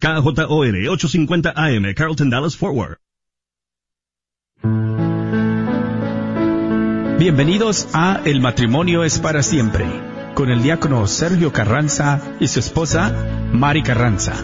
KJOR 850 AM, Carlton Dallas Forward. Bienvenidos a El matrimonio es para siempre, con el diácono Sergio Carranza y su esposa Mari Carranza.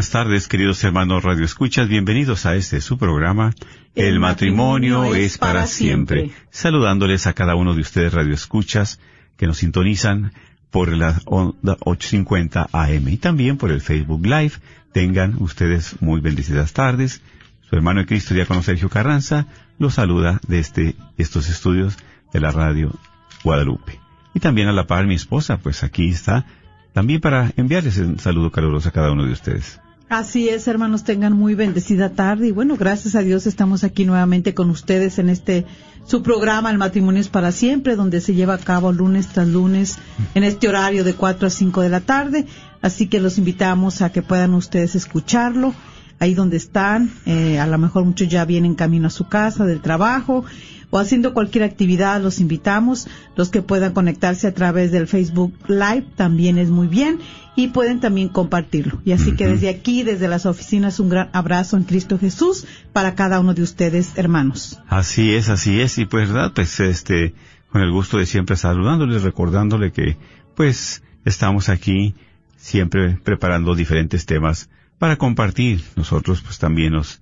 Buenas tardes, queridos hermanos Radio Escuchas. Bienvenidos a este su programa. El, matrimonio, es para siempre. Saludándoles a cada uno de ustedes Radio Escuchas que nos sintonizan por la onda 850 AM y también por el Facebook Live. Tengan ustedes muy bendecidas tardes. Su hermano de Cristo, diácono Sergio Carranza, los saluda desde estos estudios de la radio Guadalupe. Y también a la par mi esposa, pues aquí está, también para enviarles un saludo caluroso a cada uno de ustedes. Así es, hermanos, tengan muy bendecida tarde y bueno, gracias a Dios estamos aquí nuevamente con ustedes en este su programa El matrimonio es para siempre, donde se lleva a cabo lunes tras lunes en este horario de 4 a 5 de la tarde, así que los invitamos a que puedan ustedes escucharlo ahí donde están, eh, a lo mejor muchos ya vienen camino a su casa del trabajo o haciendo cualquier actividad, los invitamos, los que puedan conectarse a través del Facebook Live también es muy bien y pueden también compartirlo. Y así que desde aquí, desde las oficinas, un gran abrazo en Cristo Jesús para cada uno de ustedes, hermanos. Así es, así es, y pues verdad, pues este, con el gusto de siempre saludándoles, recordándole que, pues, estamos aquí siempre preparando diferentes temas para compartir. Nosotros pues también nos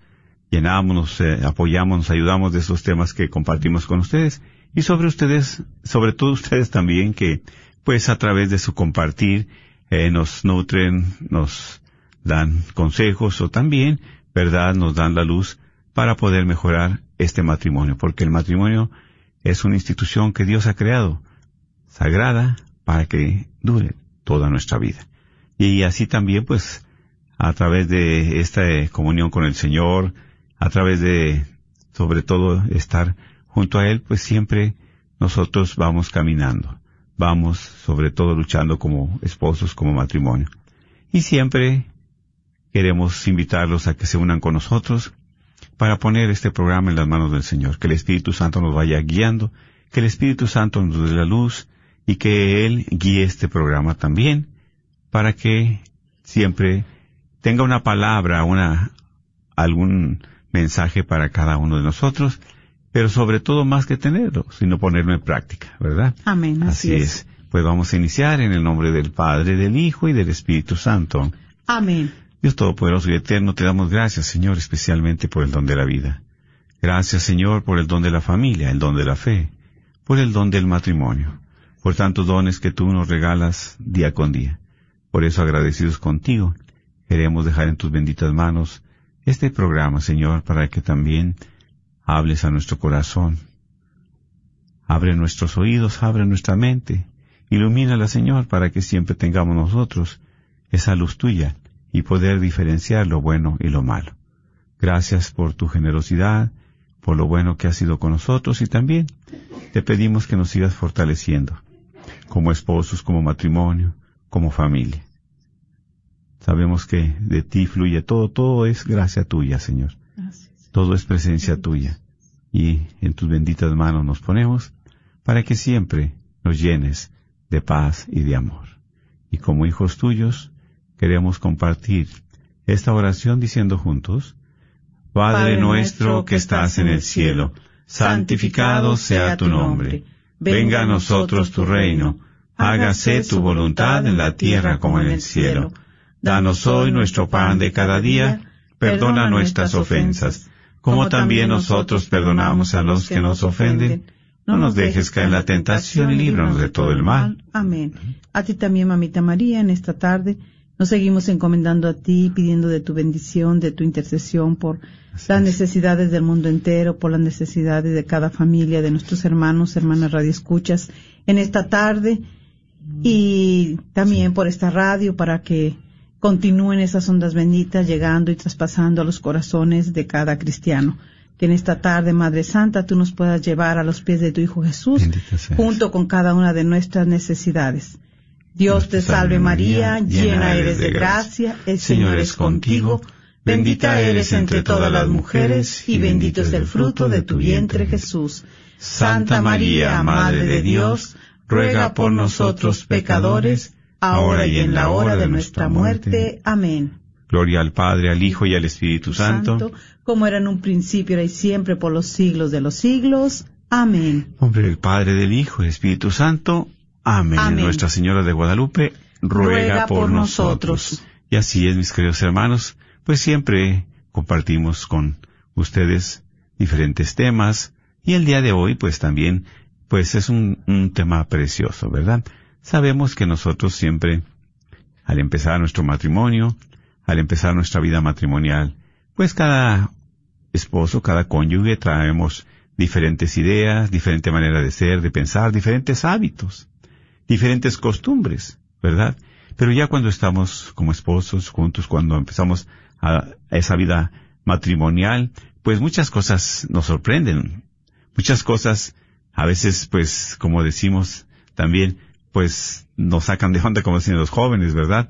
llenamos, nos eh, apoyamos, nos ayudamos de esos temas que compartimos con ustedes. Y sobre ustedes, sobre todo ustedes también que, pues, a través de su compartir, eh, nos nutren, nos dan consejos o también, verdad, nos dan la luz para poder mejorar este matrimonio, porque el matrimonio es una institución que Dios ha creado, sagrada, para que dure toda nuestra vida. Y así también, pues, a través de esta eh, comunión con el Señor, a través de, sobre todo, estar junto a Él, pues siempre nosotros vamos caminando, vamos sobre todo luchando como esposos, como matrimonio. Y siempre queremos invitarlos a que se unan con nosotros para poner este programa en las manos del Señor, que el Espíritu Santo nos vaya guiando, que el Espíritu Santo nos dé la luz y que Él guíe este programa también, para que siempre tenga una palabra, una, algún mensaje para cada uno de nosotros, pero sobre todo más que tenerlo, sino ponerlo en práctica, ¿verdad? Amén, así, Así es. Pues vamos a iniciar en el nombre del Padre, del Hijo y del Espíritu Santo. Amén. Dios Todopoderoso y Eterno, te damos gracias, Señor, especialmente por el don de la vida. Gracias, Señor, por el don de la familia, el don de la fe, por el don del matrimonio, por tantos dones que tú nos regalas día con día. Por eso, agradecidos contigo, queremos dejar en tus benditas manos este programa, Señor, para que también hables a nuestro corazón. Abre nuestros oídos, abre nuestra mente, ilumínala, Señor, para que siempre tengamos nosotros esa luz tuya y poder diferenciar lo bueno y lo malo. Gracias por tu generosidad, por lo bueno que has sido con nosotros y también te pedimos que nos sigas fortaleciendo como esposos, como matrimonio, como familia. Sabemos que de ti fluye todo, todo es gracia tuya, Señor. Todo es presencia tuya. Y en tus benditas manos nos ponemos para que siempre nos llenes de paz y de amor. Y como hijos tuyos, queremos compartir esta oración diciendo juntos, Padre nuestro que estás en el cielo, santificado sea tu nombre. Venga a nosotros tu reino. hágase tu voluntad en la tierra como en el cielo. Danos hoy nuestro pan de cada día, perdona nuestras ofensas, como también nosotros perdonamos a los que nos ofenden. No nos dejes caer en la tentación y líbranos de todo el mal. Amén. A ti también, mamita María, en esta tarde nos seguimos encomendando a ti, pidiendo de tu bendición, de tu intercesión por las necesidades del mundo entero, por las necesidades de cada familia, de nuestros hermanos, hermanas radioescuchas en esta tarde y también por esta radio para que continúen esas ondas benditas llegando y traspasando a los corazones de cada cristiano. Que en esta tarde, Madre Santa, tú nos puedas llevar a los pies de tu Hijo Jesús, junto con cada una de nuestras necesidades. Dios te salve María, llena eres de gracia, el Señor es contigo, bendita eres entre todas las mujeres, y bendito es el fruto de tu vientre Jesús. Santa María, Madre de Dios, ruega por nosotros pecadores, ahora y en la hora de nuestra muerte. Amén. Gloria al Padre, al Hijo y al Espíritu Santo, como era en un principio, ahora y siempre, por los siglos de los siglos. Amén. Hombre del Padre, del Hijo y del Espíritu Santo. Amén. Nuestra Señora de Guadalupe ruega, por, nosotros. Y así es, mis queridos hermanos, pues siempre compartimos con ustedes diferentes temas y el día de hoy pues también pues es un, un tema precioso, ¿verdad? Sabemos que nosotros siempre, al empezar nuestro matrimonio, al empezar nuestra vida matrimonial, pues cada esposo, cada cónyuge traemos diferentes ideas, diferente manera de ser, de pensar, diferentes hábitos, diferentes costumbres, ¿verdad? Pero ya cuando estamos como esposos juntos, cuando empezamos a esa vida matrimonial, pues muchas cosas nos sorprenden. Muchas cosas, a veces, pues, como decimos también, pues nos sacan de onda como decían los jóvenes, ¿verdad?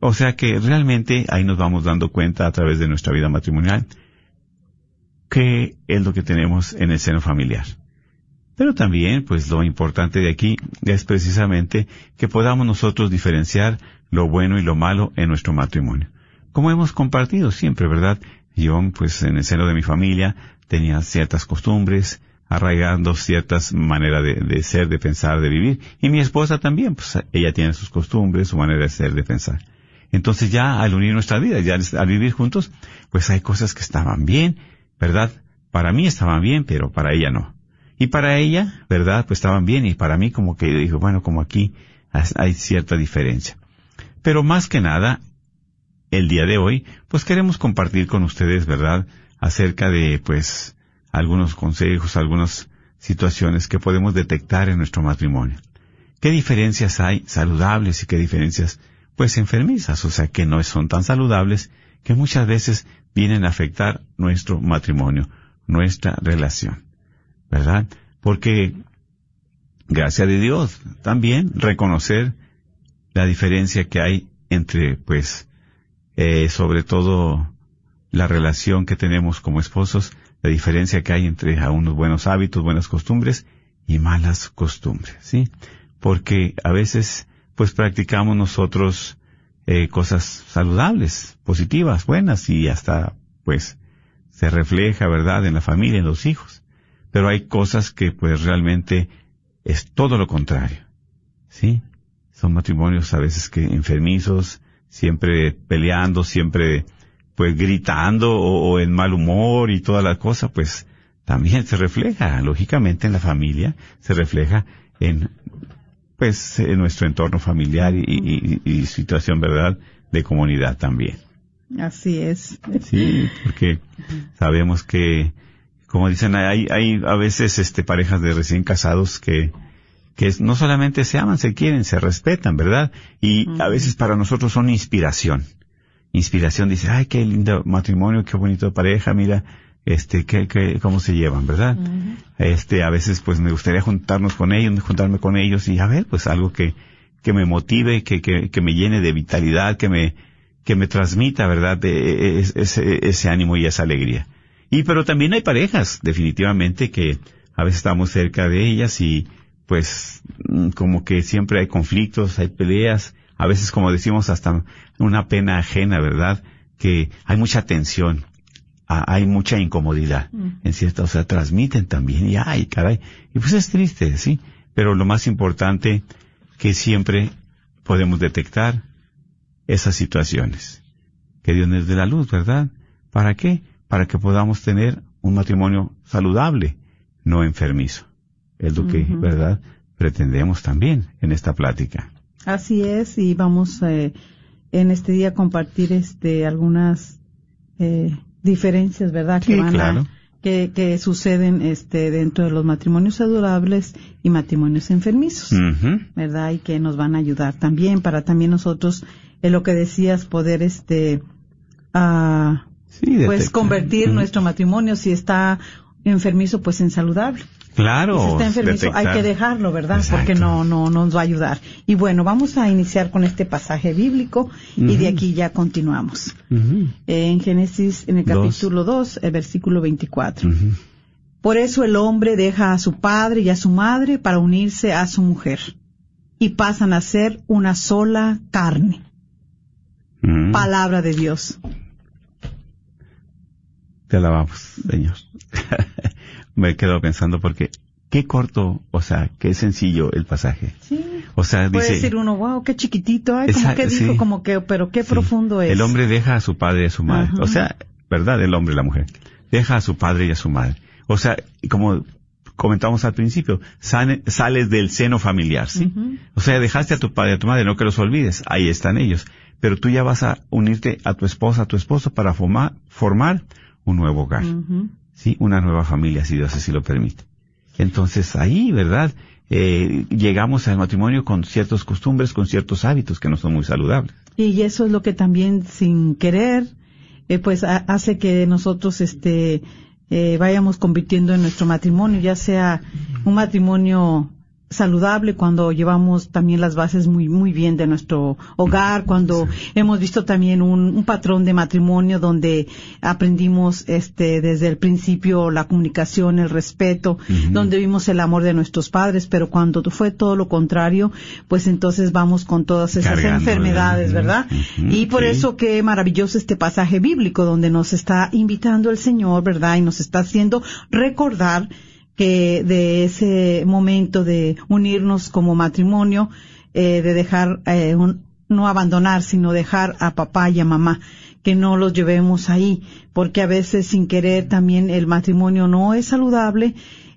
O sea que realmente ahí nos vamos dando cuenta a través de nuestra vida matrimonial qué es lo que tenemos en el seno familiar. Pero también, pues lo importante de aquí es precisamente que podamos nosotros diferenciar lo bueno y lo malo en nuestro matrimonio. Como hemos compartido siempre, ¿verdad? Yo, pues en el seno de mi familia tenía ciertas costumbres, arraigando ciertas maneras de, ser, de pensar, de vivir. Y mi esposa también, pues ella tiene sus costumbres, su manera de ser, de pensar. Entonces ya al unir nuestra vida, ya al vivir juntos, pues hay cosas que estaban bien, ¿verdad? Para mí estaban bien, pero para ella no. Y para ella, ¿verdad? Pues estaban bien y para mí como que dijo, bueno, como aquí hay cierta diferencia. Pero más que nada, el día de hoy, pues queremos compartir con ustedes, ¿verdad? Acerca de, pues, algunos consejos, algunas situaciones que podemos detectar en nuestro matrimonio. ¿Qué diferencias hay saludables y qué diferencias pues enfermizas? O sea, que no son tan saludables que muchas veces vienen a afectar nuestro matrimonio, nuestra relación. ¿Verdad? Porque, gracias a Dios, también reconocer la diferencia que hay entre, pues, eh, sobre todo la relación que tenemos como esposos la diferencia que hay entre a unos buenos hábitos, buenas costumbres y malas costumbres, ¿sí? Porque a veces, pues practicamos nosotros eh, cosas saludables, positivas, buenas y hasta, pues, se refleja, ¿verdad?, en la familia, en los hijos. Pero hay cosas que, pues, realmente es todo lo contrario, ¿sí? Son matrimonios a veces que enfermizos, siempre peleando, siempre pues gritando o, en mal humor y toda la cosa, pues también se refleja, lógicamente, en la familia, se refleja en, pues, en nuestro entorno familiar y, situación, ¿verdad?, de comunidad también. Así es. Sí, porque sabemos que, como dicen, hay, hay a veces, este, parejas de recién casados que, que no solamente se aman, se quieren, se respetan, ¿verdad? Y a veces para nosotros son inspiración inspiración, dice, ay, qué lindo matrimonio, qué bonito pareja, mira, este, qué, qué, cómo se llevan, ¿verdad? Este, a veces pues me gustaría juntarnos con ellos, juntarme con ellos y a ver, pues algo que, que me motive, que, que, que me llene de vitalidad, que me, que me transmita, ¿verdad? De, e, e, ese, ese ánimo y esa alegría. Y pero también hay parejas, definitivamente, que a veces estamos cerca de ellas y pues mm, como que siempre hay conflictos, hay peleas, a veces como decimos hasta una pena ajena, ¿verdad? Que hay mucha tensión, hay mucha incomodidad, mm. en cierta, o sea, transmiten también, y ay, caray, y pues es triste, ¿sí? Pero lo más importante que siempre podemos detectar esas situaciones. Que Dios nos dé la luz, ¿verdad? ¿Para qué? Para que podamos tener un matrimonio saludable, no enfermizo. Es lo que. ¿verdad? Pretendemos también en esta plática. Así es, y vamos eh, en este día a compartir este algunas eh, diferencias, ¿verdad? Que Sí, van claro. a, que, que suceden este dentro de los matrimonios saludables y matrimonios enfermizos. ¿verdad? Y que nos van a ayudar también para también nosotros, en lo que decías, poder este ah, Sí, pues convertir nuestro matrimonio si está enfermizo pues en saludable. Claro. Si está enfermizo hay que dejarlo, ¿verdad? Exacto. Porque no, no nos va a ayudar. Y bueno, vamos a iniciar con este pasaje bíblico y de aquí ya continuamos. Ujú. En Génesis, en el capítulo 2, el versículo 24. Ujú. Por eso el hombre deja a su padre y a su madre para unirse a su mujer y pasan a ser una sola carne. Palabra de Dios. Te alabamos, Señor. Me he quedado pensando porque qué corto, o sea, qué sencillo el pasaje. Sí. O sea, Puede dice, decir uno, wow, qué chiquitito, ay, como que dijo, sí. como que, pero qué Sí. profundo es. el hombre deja a su padre y a su madre. Ajá. O sea, ¿verdad? El hombre y la mujer. Deja a su padre y a su madre. O sea, como comentamos al principio, sane- sales del seno familiar, ¿sí? O sea, dejaste a tu padre y a tu madre, no que los olvides, ahí están ellos. Pero tú ya vas a unirte a tu esposa, a tu esposo para formar, formar un nuevo hogar. ¿Sí? Una nueva familia, si Dios así lo permite. Entonces ahí, ¿verdad? Eh, llegamos al matrimonio con ciertas costumbres, con ciertos hábitos que no son muy saludables. Y eso es lo que también sin querer, eh, pues ha- hace que nosotros este eh, vayamos convirtiendo en nuestro matrimonio, ya sea un matrimonio saludable cuando llevamos también las bases muy muy bien de nuestro hogar, cuando hemos visto también un, un patrón de matrimonio donde aprendimos este desde el principio la comunicación, el respeto, donde vimos el amor de nuestros padres, pero cuando fue todo lo contrario, pues entonces vamos con todas esas Cargando, enfermedades, ¿verdad? y por sí. eso qué maravilloso este pasaje bíblico donde nos está invitando el Señor, ¿verdad? Y nos está haciendo recordar que de ese momento de unirnos como matrimonio, eh, de dejar, eh, un- no abandonar, sino dejar a papá y a mamá, que no los llevemos ahí, porque a veces sin querer también el matrimonio no es saludable,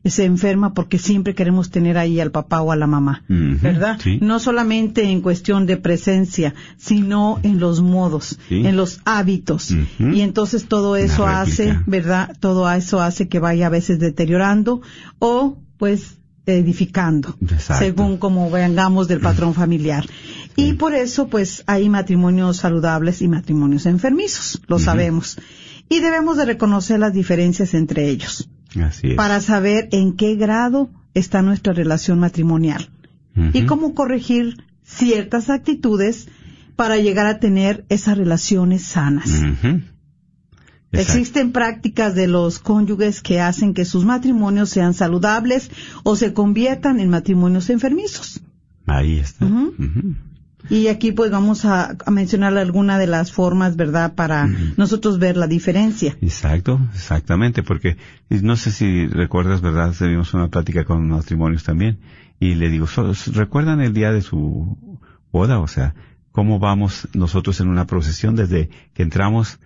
se enferma porque siempre queremos tener ahí al papá o a la mamá, ¿verdad? sí. No solamente en cuestión de presencia, sino en los modos, Sí. en los hábitos. Y entonces todo eso hace. ¿verdad? Todo eso hace que vaya a veces deteriorando o pues edificando, Exacto. según como vengamos del patrón familiar. Y por eso pues hay matrimonios saludables y matrimonios enfermizos, lo sabemos. Y debemos de reconocer las diferencias entre ellos Así es. para saber en qué grado está nuestra relación matrimonial y cómo corregir ciertas actitudes para llegar a tener esas relaciones sanas. Existen prácticas de los cónyuges que hacen que sus matrimonios sean saludables o se conviertan en matrimonios enfermizos. Ahí está. Y aquí pues vamos a, a mencionar alguna de las formas, ¿verdad?, para nosotros ver la diferencia. Exacto, exactamente, porque no sé si recuerdas, ¿verdad? Tuvimos una plática con matrimonios también y le digo, "So- ¿recuerdan el día de su boda? O sea, ¿cómo vamos nosotros en una procesión desde que entramos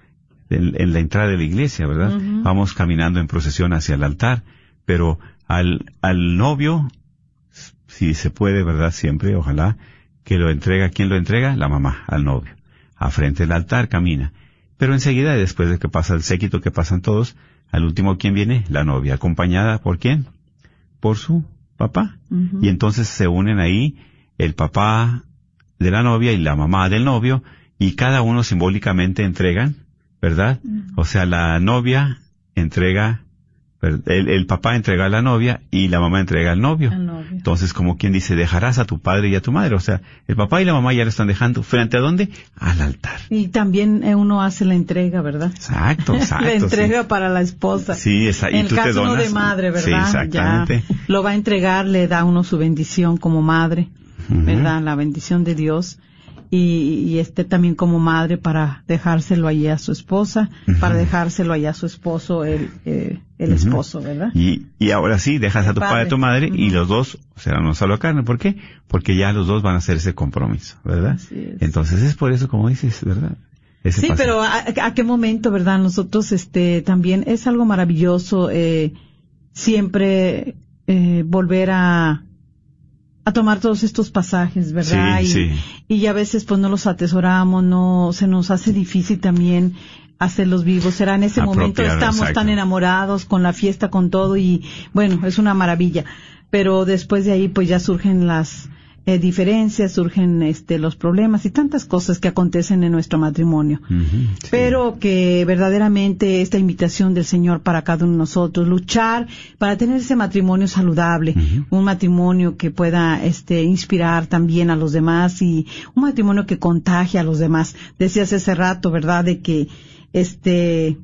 en, en la entrada de la iglesia, ¿verdad? Vamos caminando en procesión hacia el altar, pero al, al novio, si se puede, ¿verdad? Siempre, ojalá, que lo entrega, ¿quién lo entrega? La mamá, al novio. A frente del altar camina. Pero enseguida, después de que pasa el séquito que pasan todos, al último, ¿quién viene? La novia, acompañada por quién? Por su papá. Y entonces se unen ahí el papá de la novia y la mamá del novio, y cada uno simbólicamente entregan, ¿verdad? O sea, la novia entrega, el, el papá entrega a la novia y la mamá entrega al novio. Al novio. Entonces, como quien dice, dejarás a tu padre y a tu madre. O sea, el papá y la mamá ya lo están dejando. ¿Frente a dónde? Al altar. Y también eh, uno hace la entrega, ¿verdad? Exacto, exacto. la entrega sí. para la esposa. Sí, y en el caso uno de madre, Sí, ¿verdad? exactamente. Ya lo va a entregar, le da uno su bendición como madre. ¿verdad? La bendición de Dios. Y, y este también como madre para dejárselo allí a su esposa, para dejárselo allí a su esposo, el, eh, el esposo, ¿verdad? Y, y ahora sí, dejas a tu Padre. a tu madre y los dos serán una sola carne. ¿Por qué? Porque ya los dos van a hacer ese compromiso, ¿verdad? Es. Entonces es por eso, como dices, ¿verdad? Ese Sí, paso. pero a, a qué momento, ¿verdad? Nosotros, este, también es algo maravilloso, eh, siempre, eh, volver a, a tomar todos estos pasajes, ¿verdad? Sí, y, sí. y a veces pues no los atesoramos, no, se nos hace difícil también hacerlos vivos. Será en ese momento estamos exacto. tan enamorados con la fiesta, con todo y bueno, es una maravilla. Pero después de ahí pues ya surgen las eh, diferencias, surgen este los problemas y tantas cosas que acontecen en nuestro matrimonio. Sí. Pero que verdaderamente esta invitación del Señor para cada uno de nosotros, luchar para tener ese matrimonio saludable, un matrimonio que pueda este inspirar también a los demás y un matrimonio que contagie a los demás. Decías hace rato, ¿verdad? De que este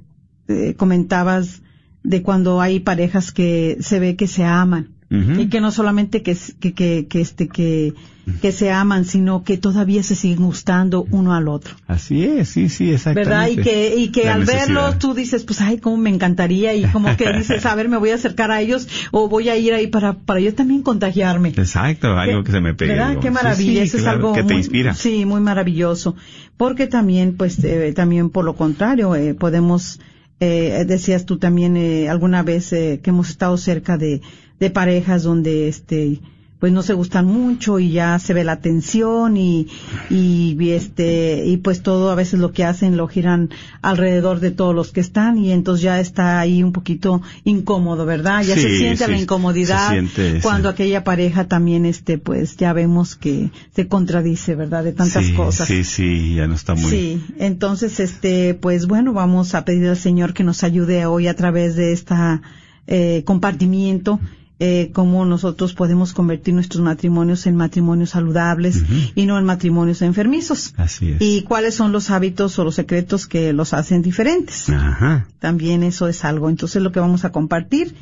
eh, comentabas de cuando hay parejas que se ve que se aman Y que no solamente que, que, que, que, este, que, que se aman, sino que todavía se siguen gustando uno al otro. Así es, sí, sí, exactamente. ¿Verdad? Y que, y que La al necesidad. verlos tú dices, pues, ay, cómo me encantaría, y como que dices, a ver, me voy a acercar a ellos, o voy a ir ahí para, para yo también contagiarme. Exacto, algo que se me pegue. ¿Verdad? digo. Qué maravilla, sí, eso es algo que te muy- inspira. Sí, muy maravilloso. Porque también, pues, eh, también por lo contrario, eh, podemos, eh, decías tú también eh, alguna vez eh, que hemos estado cerca de, de parejas donde, este, pues no se gustan mucho y ya se ve la tensión y, y este, y pues todo a veces lo que hacen lo giran alrededor de todos los que están y entonces ya está ahí un poquito incómodo, ¿verdad? Ya se siente sí, la incomodidad sí. cuando aquella pareja también, este, pues ya vemos que se contradice, ¿verdad? De tantas cosas. Sí, sí, ya no está muy... Sí, entonces, este, pues bueno, vamos a pedir al Señor que nos ayude hoy a través de esta eh, compartimiento, eh, cómo nosotros podemos convertir nuestros matrimonios en matrimonios saludables y no en matrimonios enfermizos. Así es. Y cuáles son los hábitos o los secretos que los hacen diferentes. Ajá. También eso es algo. Entonces lo que vamos a compartir,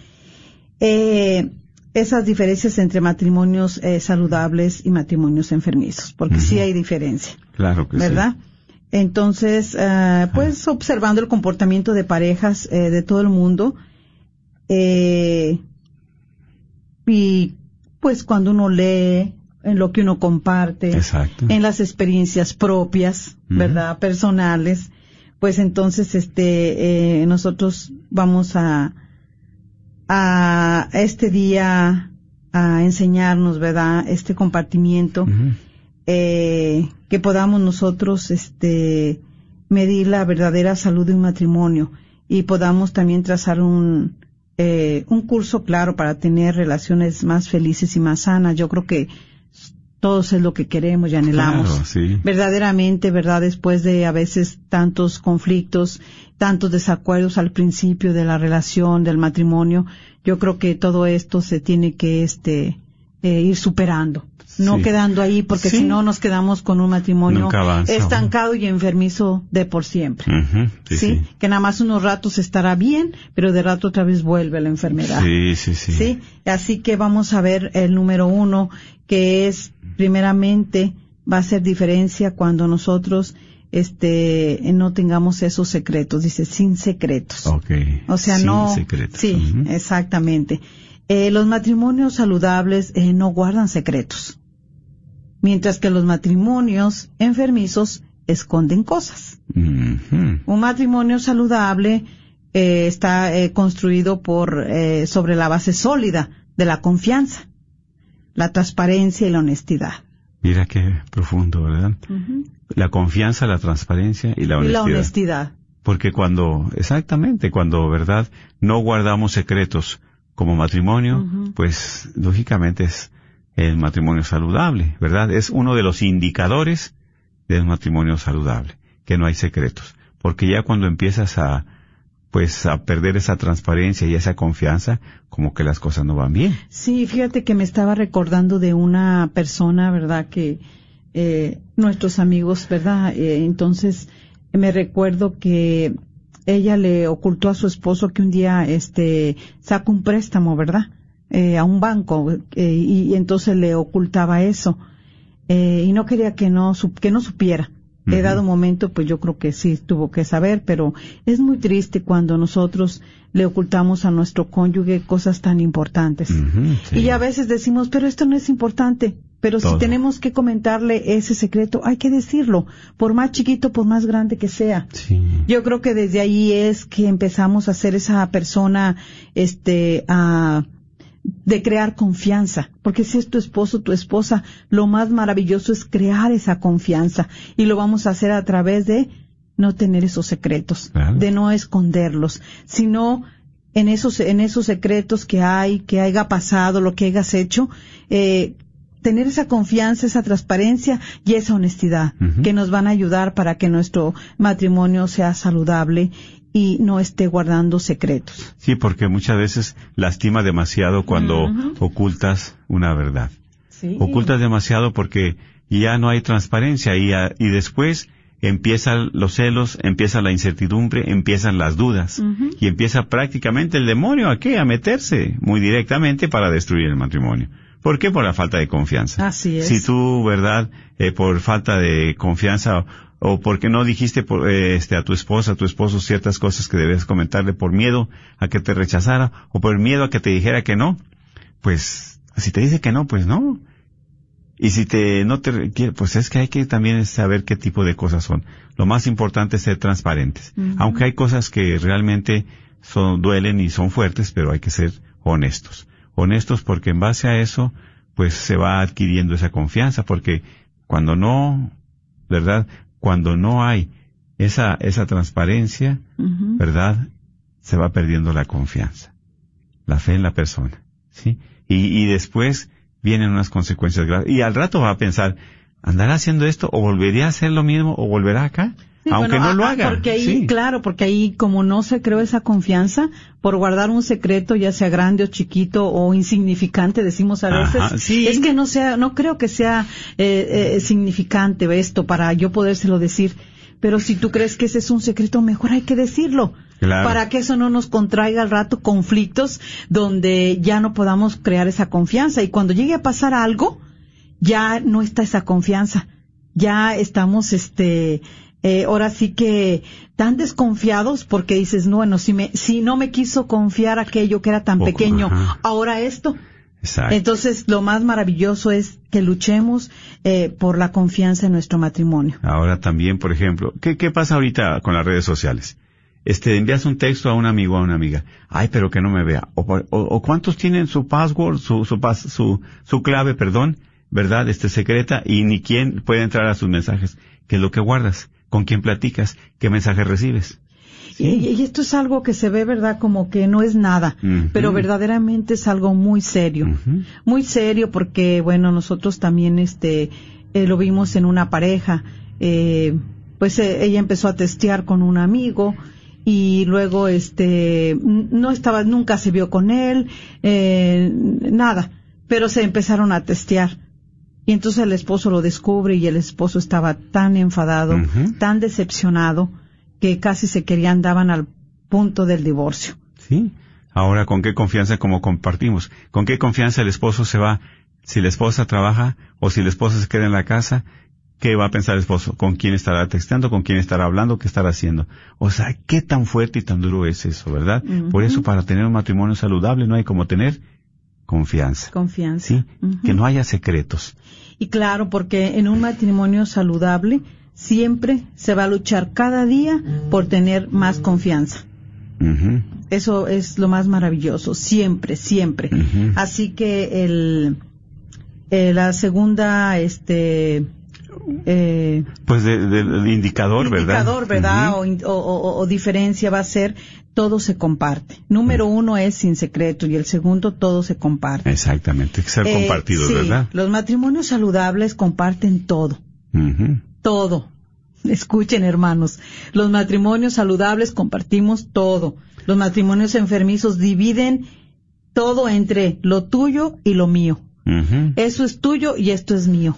eh, esas diferencias entre matrimonios eh, saludables y matrimonios enfermizos, porque sí hay diferencia, Claro que ¿verdad? Entonces, eh, pues observando el comportamiento de parejas eh, de todo el mundo, eh, y pues cuando uno lee en lo que uno comparte. Exacto. en las experiencias propias. ¿verdad? Personales, pues entonces este eh, nosotros vamos a a este día a enseñarnos, ¿verdad? Este compartimiento eh, que podamos nosotros este medir la verdadera salud de un matrimonio y podamos también trazar un eh, un curso claro para tener relaciones más felices y más sanas. Yo creo que todos es lo que queremos y anhelamos Claro, sí. verdaderamente, ¿verdad? Después de a veces tantos conflictos, tantos desacuerdos al principio de la relación, del matrimonio, yo creo que todo esto se tiene que, este, eh, ir superando. No Sí. quedando ahí, porque Sí. si no nos quedamos con un matrimonio avanza, estancado y enfermizo de por siempre. Sí, ¿sí? sí. Que nada más unos ratos estará bien, pero de rato otra vez vuelve la enfermedad. Sí, sí, sí. ¿sí? Así que vamos a ver el número uno, que es, primeramente, va a ser diferencia cuando nosotros, este, no tengamos esos secretos, dice, sin secretos. Ok. O sea, Sin no. secretos. Sí, exactamente. Eh, los matrimonios saludables eh, no guardan secretos, mientras que los matrimonios enfermizos esconden cosas. Un matrimonio saludable eh, está eh, construido por eh, sobre la base sólida de la confianza, la transparencia y la honestidad. Mira qué profundo, ¿verdad? La confianza, la transparencia y la Y honestidad. la honestidad. Porque cuando, exactamente, cuando, ¿verdad? No guardamos secretos como matrimonio, pues lógicamente es el matrimonio saludable, ¿verdad? Es uno de los indicadores del matrimonio saludable, que no hay secretos. Porque ya cuando empiezas a, pues, a perder esa transparencia y esa confianza, como que las cosas no van bien. Sí, fíjate que me estaba recordando de una persona, ¿verdad? Que eh, nuestros amigos, ¿verdad? Eh, entonces me recuerdo que ella le ocultó a su esposo que un día, este, sacó un préstamo, ¿verdad? Eh, a un banco eh, y, y entonces le ocultaba eso. eh, y no quería que no, que no supiera. He dado un momento, pues yo creo que sí tuvo que saber, pero es muy triste cuando nosotros le ocultamos a nuestro cónyuge cosas tan importantes. Sí. Y a veces decimos, pero esto no es importante. Pero Todo. si tenemos que comentarle ese secreto, hay que decirlo, por más chiquito, por más grande que sea. Sí. Yo creo que desde ahí es que empezamos a ser esa persona, este, a, de crear confianza. Porque si es tu esposo, tu esposa, lo más maravilloso es crear esa confianza. Y lo vamos a hacer a través de no tener esos secretos, Claro. de no esconderlos, sino en esos, en esos secretos que hay, que haya pasado, lo que hayas hecho, eh, tener esa confianza, esa transparencia y esa honestidad que nos van a ayudar para que nuestro matrimonio sea saludable y no esté guardando secretos. Sí, porque muchas veces lastima demasiado cuando ocultas una verdad. Sí. Ocultas demasiado porque ya no hay transparencia y, y después empiezan los celos, empieza la incertidumbre, empiezan las dudas y empieza prácticamente el demonio a qué? A meterse muy directamente para destruir el matrimonio. ¿Por qué? Por la falta de confianza. Así es. Si tú, verdad, eh, por falta de confianza o porque no dijiste por, eh, este, a tu esposa, a tu esposo ciertas cosas que debes comentarle por miedo a que te rechazara o por miedo a que te dijera que no, pues si te dice que no, pues no. Y si te no te quiere, pues es que hay que también saber qué tipo de cosas son. Lo más importante es ser transparentes. Aunque hay cosas que realmente son duelen y son fuertes, pero hay que ser honestos. Honestos porque en base a eso, pues se va adquiriendo esa confianza, porque cuando no, ¿verdad? Cuando no hay esa, esa transparencia. ¿verdad? Se va perdiendo la confianza, la fe en la persona, ¿sí? Y, y después vienen unas consecuencias graves. Y al rato va a pensar, ¿andará haciendo esto o volvería a hacer lo mismo o volverá acá? Sí, Aunque bueno, no lo ah, haga. Porque ahí, sí. claro, porque ahí como no se creó esa confianza, por guardar un secreto, ya sea grande o chiquito o insignificante, decimos a veces, Ajá, sí. es que no sea, no creo que sea eh, eh, significante esto para yo podérselo decir. Pero si tú crees que ese es un secreto, mejor hay que decirlo. Claro. Para que eso no nos contraiga al rato conflictos donde ya no podamos crear esa confianza. Y cuando llegue a pasar algo, ya no está esa confianza. Ya estamos, este, eh, ahora sí que tan desconfiados porque dices, no, bueno, si me, si no me quiso confiar aquello que era tan Poco, pequeño, ajá. ahora esto. Exacto. Entonces, lo más maravilloso es que luchemos eh, por la confianza en nuestro matrimonio. Ahora también, por ejemplo, ¿qué, ¿qué pasa ahorita con las redes sociales? Este, envías un texto a un amigo o a una amiga. Ay, pero que no me vea. O, o- o cuántos tienen su password, su, su, su, su clave, perdón, ¿verdad? Este, secreta y ni quién puede entrar a sus mensajes. ¿Qué es lo que guardas? ¿Con quién platicas? ¿Qué mensaje recibes? Y, y esto es algo que se ve, ¿verdad? Como que no es nada, pero verdaderamente es algo muy serio. Muy serio porque, bueno, nosotros también, este, eh, lo vimos en una pareja. Eh, pues eh, ella empezó a testear con un amigo y luego, este, no estaba, nunca se vio con él, eh, nada, pero se empezaron a testear. Y entonces el esposo lo descubre y el esposo estaba tan enfadado, tan decepcionado, que casi se querían, daban al punto del divorcio. Sí. Ahora, ¿con qué confianza como compartimos? ¿Con qué confianza el esposo se va? Si la esposa trabaja o si la esposa se queda en la casa, ¿qué va a pensar el esposo? ¿Con quién estará texteando? ¿Con quién estará hablando? ¿Qué estará haciendo? O sea, ¿qué tan fuerte y tan duro es eso, verdad? Por eso, para tener un matrimonio saludable no hay como tener confianza. Confianza. Sí. Que no haya secretos. Y claro, porque en un matrimonio saludable siempre se va a luchar cada día por tener más confianza. Eso es lo más maravilloso, siempre, siempre. Así que el, eh, la segunda, este, eh, Pues de- de- del indicador, ¿verdad? indicador, ¿verdad? O, in- o- o- o diferencia va a ser todo se comparte. Número uno es sin secreto y el segundo todo se comparte. Exactamente, ser Eh, compartidos, sí, ¿verdad? Los matrimonios saludables comparten todo. Todo. Escuchen, hermanos, los matrimonios saludables compartimos todo. Los matrimonios enfermizos dividen todo entre lo tuyo y lo mío. Eso es tuyo y esto es mío.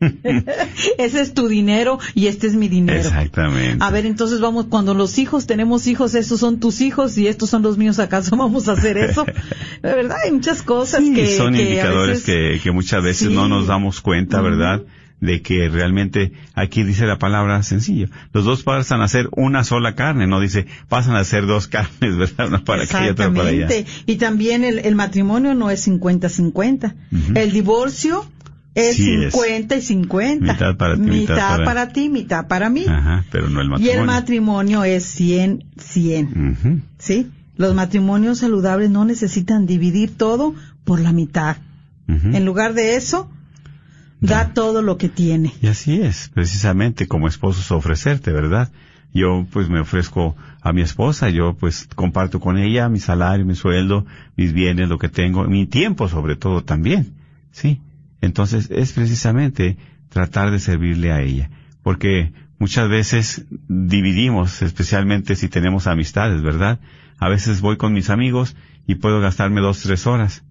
Ese es tu dinero y este es mi dinero. Exactamente. A ver, entonces vamos, cuando los hijos tenemos hijos, estos son tus hijos y estos son los míos, ¿acaso vamos a hacer eso? De verdad, hay muchas cosas Sí, que... son que a indicadores veces- que, que muchas veces Sí. no nos damos cuenta, ¿verdad? De que realmente aquí dice la palabra sencillo. Los dos pasan a ser una sola carne, no dice pasan a ser dos carnes, ¿verdad? Una para acá y otra para allá. Exactamente. Y también el, el matrimonio no es 50-50. Ujú. El divorcio es Sí es. 50 y 50. Mitad para ti, mitad Mitad para- para ti, mitad para mí. Ajá, pero no el Y el matrimonio es 100-100. Ujú. ¿Sí? Los matrimonios saludables no necesitan dividir todo por la mitad. En lugar de eso, da todo lo que tiene. Y así es, precisamente como esposos ofrecerte, ¿verdad? Yo pues me ofrezco a mi esposa, yo pues comparto con ella mi salario, mi sueldo, mis bienes, lo que tengo, mi tiempo sobre todo también, ¿sí? Entonces es precisamente tratar de servirle a ella, porque muchas veces dividimos, especialmente si tenemos amistades, ¿verdad? A veces voy con mis amigos y puedo gastarme dos, tres horas,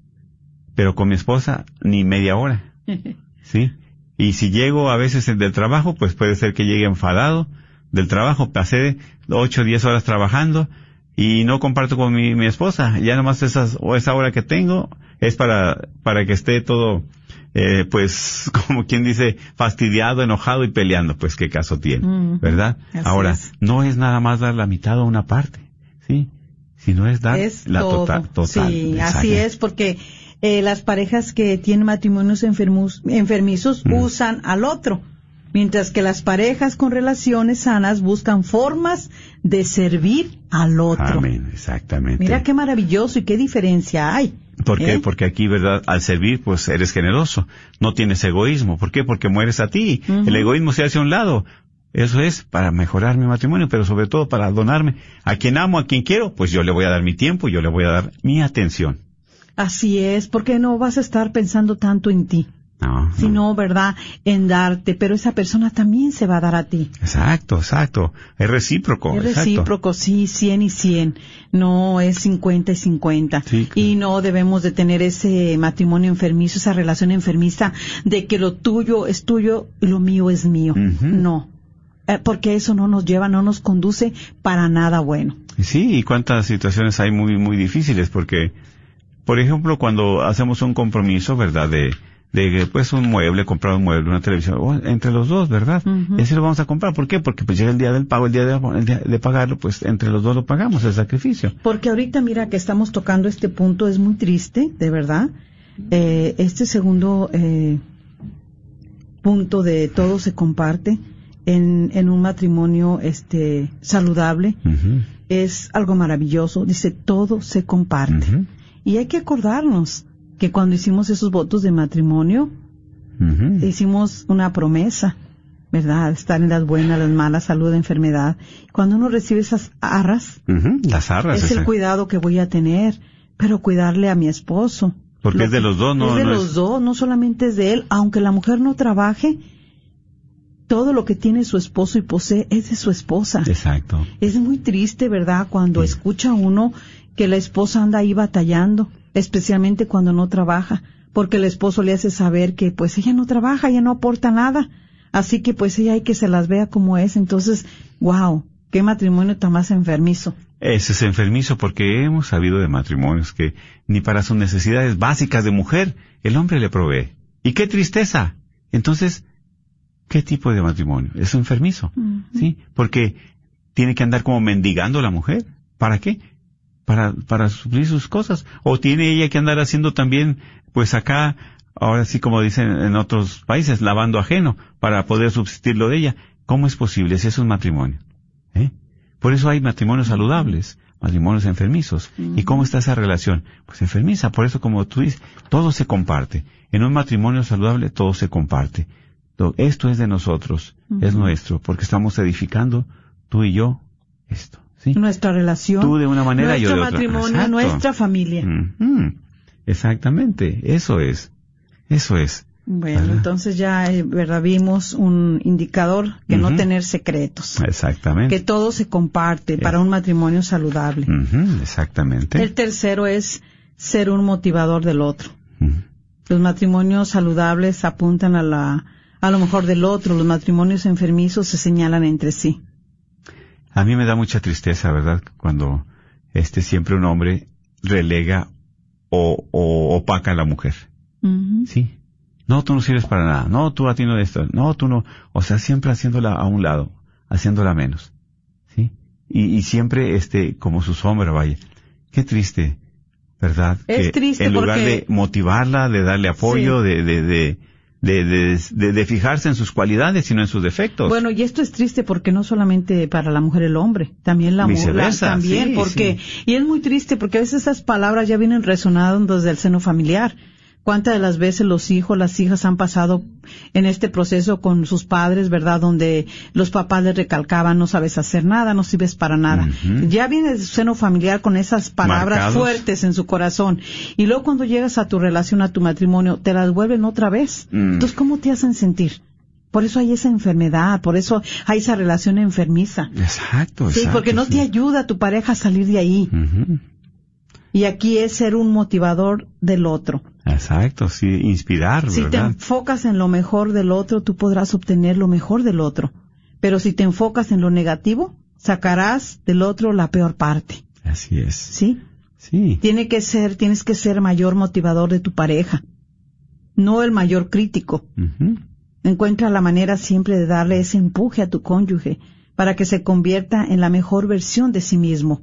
pero con mi esposa ni media hora. ¿sí? Y si llego a veces del trabajo, pues puede ser que llegue enfadado del trabajo, pasé ocho diez horas trabajando y no comparto con mi, mi esposa, ya nomás esas, o esa hora que tengo es para, para que esté todo, eh, pues, como quien dice, fastidiado, enojado y peleando, pues qué caso tiene, Ujú. ¿verdad? Así Ahora, es. no es nada más dar la mitad o una parte, ¿sí? Sino es dar es la todo. total, total. Sí, así es, porque eh, las parejas que tienen matrimonios enfermos, enfermizos Mm. usan al otro, mientras que las parejas con relaciones sanas buscan formas de servir al otro. Amén, exactamente. Mira qué maravilloso y qué diferencia hay. ¿Por qué? Porque aquí, ¿verdad? Al servir, pues eres generoso. No tienes egoísmo. ¿Por qué? Porque mueres a ti. El egoísmo se hace a un lado. Eso es para mejorar mi matrimonio, pero sobre todo para donarme a quien amo, a quien quiero, pues yo le voy a dar mi tiempo, yo le voy a dar mi atención. Así es, porque no vas a estar pensando tanto en ti. Sino, ¿verdad?, en darte, pero esa persona también se va a dar a ti. Exacto, exacto. Es recíproco. Es exacto. recíproco, sí, 100 y 100. No es 50 y 50. Sí, claro. Y no debemos de tener ese matrimonio enfermizo, esa relación enfermiza de que lo tuyo es tuyo y lo mío es mío. No. Eh, porque eso no nos lleva, no nos conduce para nada bueno. Sí, y cuántas situaciones hay muy, muy difíciles, porque, por ejemplo, cuando hacemos un compromiso, ¿verdad? De, de pues un mueble, comprar un mueble, una televisión, entre los dos, ¿verdad? Ujú. Y así lo vamos a comprar. ¿Por qué? Porque pues llega el día del pago, el día de, el día de pagarlo, pues entre los dos lo pagamos, el sacrificio. Porque ahorita mira que estamos tocando este punto, es muy triste, de verdad. Eh, este segundo eh, punto de todo se comparte en, en un matrimonio este saludable es algo maravilloso. Dice todo se comparte. Y hay que acordarnos que cuando hicimos esos votos de matrimonio, hicimos una promesa, ¿verdad? Estar en las buenas, las malas, salud, enfermedad. Cuando uno recibe esas arras, Las arras. es el cuidado que voy a tener, pero cuidarle a mi esposo. Porque Lo es de los dos, no- Es de no los es- dos, no solamente es de él. Aunque la mujer no trabaje, todo lo que tiene su esposo y posee es de su esposa. Exacto. Es muy triste, ¿verdad? Cuando Sí. escucha uno que la esposa anda ahí batallando, especialmente cuando no trabaja, porque el esposo le hace saber que pues ella no trabaja, ella no aporta nada, así que pues ella hay que se las vea como es. Entonces, wow, qué matrimonio tan más enfermizo. Ese es enfermizo porque hemos sabido de matrimonios que ni para sus necesidades básicas de mujer el hombre le provee. Y qué tristeza. Entonces, ¿qué tipo de matrimonio? Es enfermizo. ¿Sí? Porque tiene que andar como mendigando la mujer. ¿Para qué? Para, para suplir sus cosas. O tiene ella que andar haciendo también, pues acá, ahora sí como dicen en otros países, lavando ajeno para poder subsistir lo de ella. ¿Cómo es posible si es un matrimonio? ¿Eh? Por eso hay matrimonios saludables, matrimonios enfermizos. ¿Y cómo está esa relación? Pues enfermiza. Por eso, como tú dices, todo se comparte. En un matrimonio saludable todo se comparte. To- Esto es de nosotros, es nuestro, porque estamos edificando tú y yo esto. ¿Sí? Nuestra relación. Tú de una manera, yo nuestro de otra. matrimonio, Exacto. nuestra familia. Ujú. Exactamente, eso es. Eso es. Bueno, entonces ya, eh, ¿verdad? Vimos un indicador que no tener secretos. Exactamente. Que todo se comparte para un matrimonio saludable. Exactamente. El tercero es ser un motivador del otro. Los matrimonios saludables apuntan a la a lo mejor del otro. Los matrimonios enfermizos se señalan entre sí. A mí me da mucha tristeza, ¿verdad? Cuando este siempre un hombre relega o, o opaca a la mujer. Sí. No, tú no sirves para nada. No, tú a ti no de esto. No, tú no. O sea, siempre haciéndola a un lado, haciéndola menos. Sí. Y, y siempre, este, como su sombra, vaya. Qué triste, ¿verdad? Es Que triste En lugar porque- de motivarla, de darle apoyo, de, de, de, de, de, de- de fijarse en sus cualidades, sino en sus defectos. Bueno, y esto es triste porque no solamente para la mujer el hombre, también la mujer también, sí, porque sí. y es muy triste porque a veces esas palabras ya vienen resonando desde el seno familiar. ¿Cuántas de las veces los hijos, las hijas han pasado en este proceso con sus padres, verdad? Donde los papás les recalcaban, no sabes hacer nada, no sirves para nada. Ya viene de su seno familiar con esas palabras Marcados. fuertes en su corazón. Y luego cuando llegas a tu relación, a tu matrimonio, te las vuelven otra vez. Mm. Entonces, ¿cómo te hacen sentir? Por eso hay esa enfermedad, por eso hay esa relación enfermiza. Exacto, Sí, exacto, porque no sí. te ayuda tu pareja a salir de ahí. Y aquí es ser un motivador del otro. Exacto, sí, inspirar, Si te enfocas en lo mejor del otro, tú podrás obtener lo mejor del otro. Pero si te enfocas en lo negativo, sacarás del otro la peor parte. Así es. ¿Sí? Sí. Tiene que ser, tienes que ser mayor motivador de tu pareja. No el mayor crítico. Encuentra la manera siempre de darle ese empuje a tu cónyuge para que se convierta en la mejor versión de sí mismo.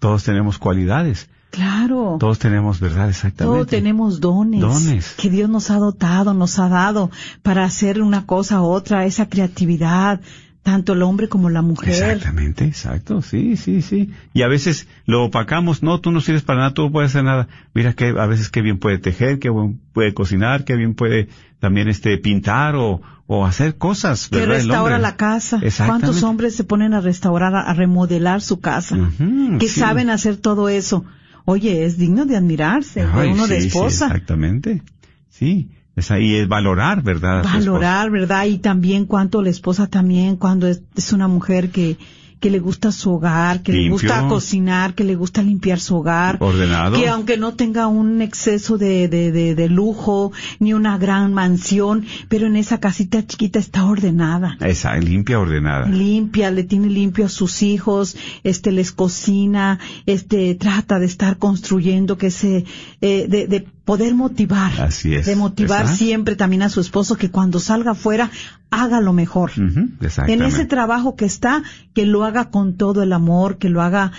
Todos tenemos cualidades. Claro. Todos tenemos, ¿verdad? Exactamente. Todos tenemos dones, Dones. que Dios nos ha dotado, nos ha dado para hacer una cosa u otra, esa creatividad, tanto el hombre como la mujer. Exactamente, exacto, sí, sí, sí. Y a veces lo opacamos, no, tú no sirves para nada, tú no puedes hacer nada. Mira que a veces qué bien puede tejer, qué bien puede cocinar, qué bien puede también este pintar o, o hacer cosas, Que ¿verdad? El restaura la casa. ¿Cuántos hombres se ponen a restaurar, a, remodelar su casa? Ujú, que sí. saben hacer todo eso. Oye, es digno de admirarse, Ay, uno de sí, esposa. exactamente. Sí, es ahí es valorar, ¿verdad? valorar, ¿verdad? Y también cuánto la esposa también, cuando es, es una mujer que, que le gusta su hogar, que le gusta cocinar, que le gusta limpiar su hogar. Ordenado. Que aunque no tenga un exceso de, de, de, de lujo, ni una gran mansión, pero en esa casita chiquita está ordenada. Esa, limpia, ordenada. Limpia, le tiene limpio a sus hijos, este les cocina, este trata de estar construyendo que se, eh, de, de poder motivar. Así es. De motivar siempre también a su esposo que cuando salga afuera haga lo mejor. En ese trabajo que está, que lo haga con todo el amor, que lo haga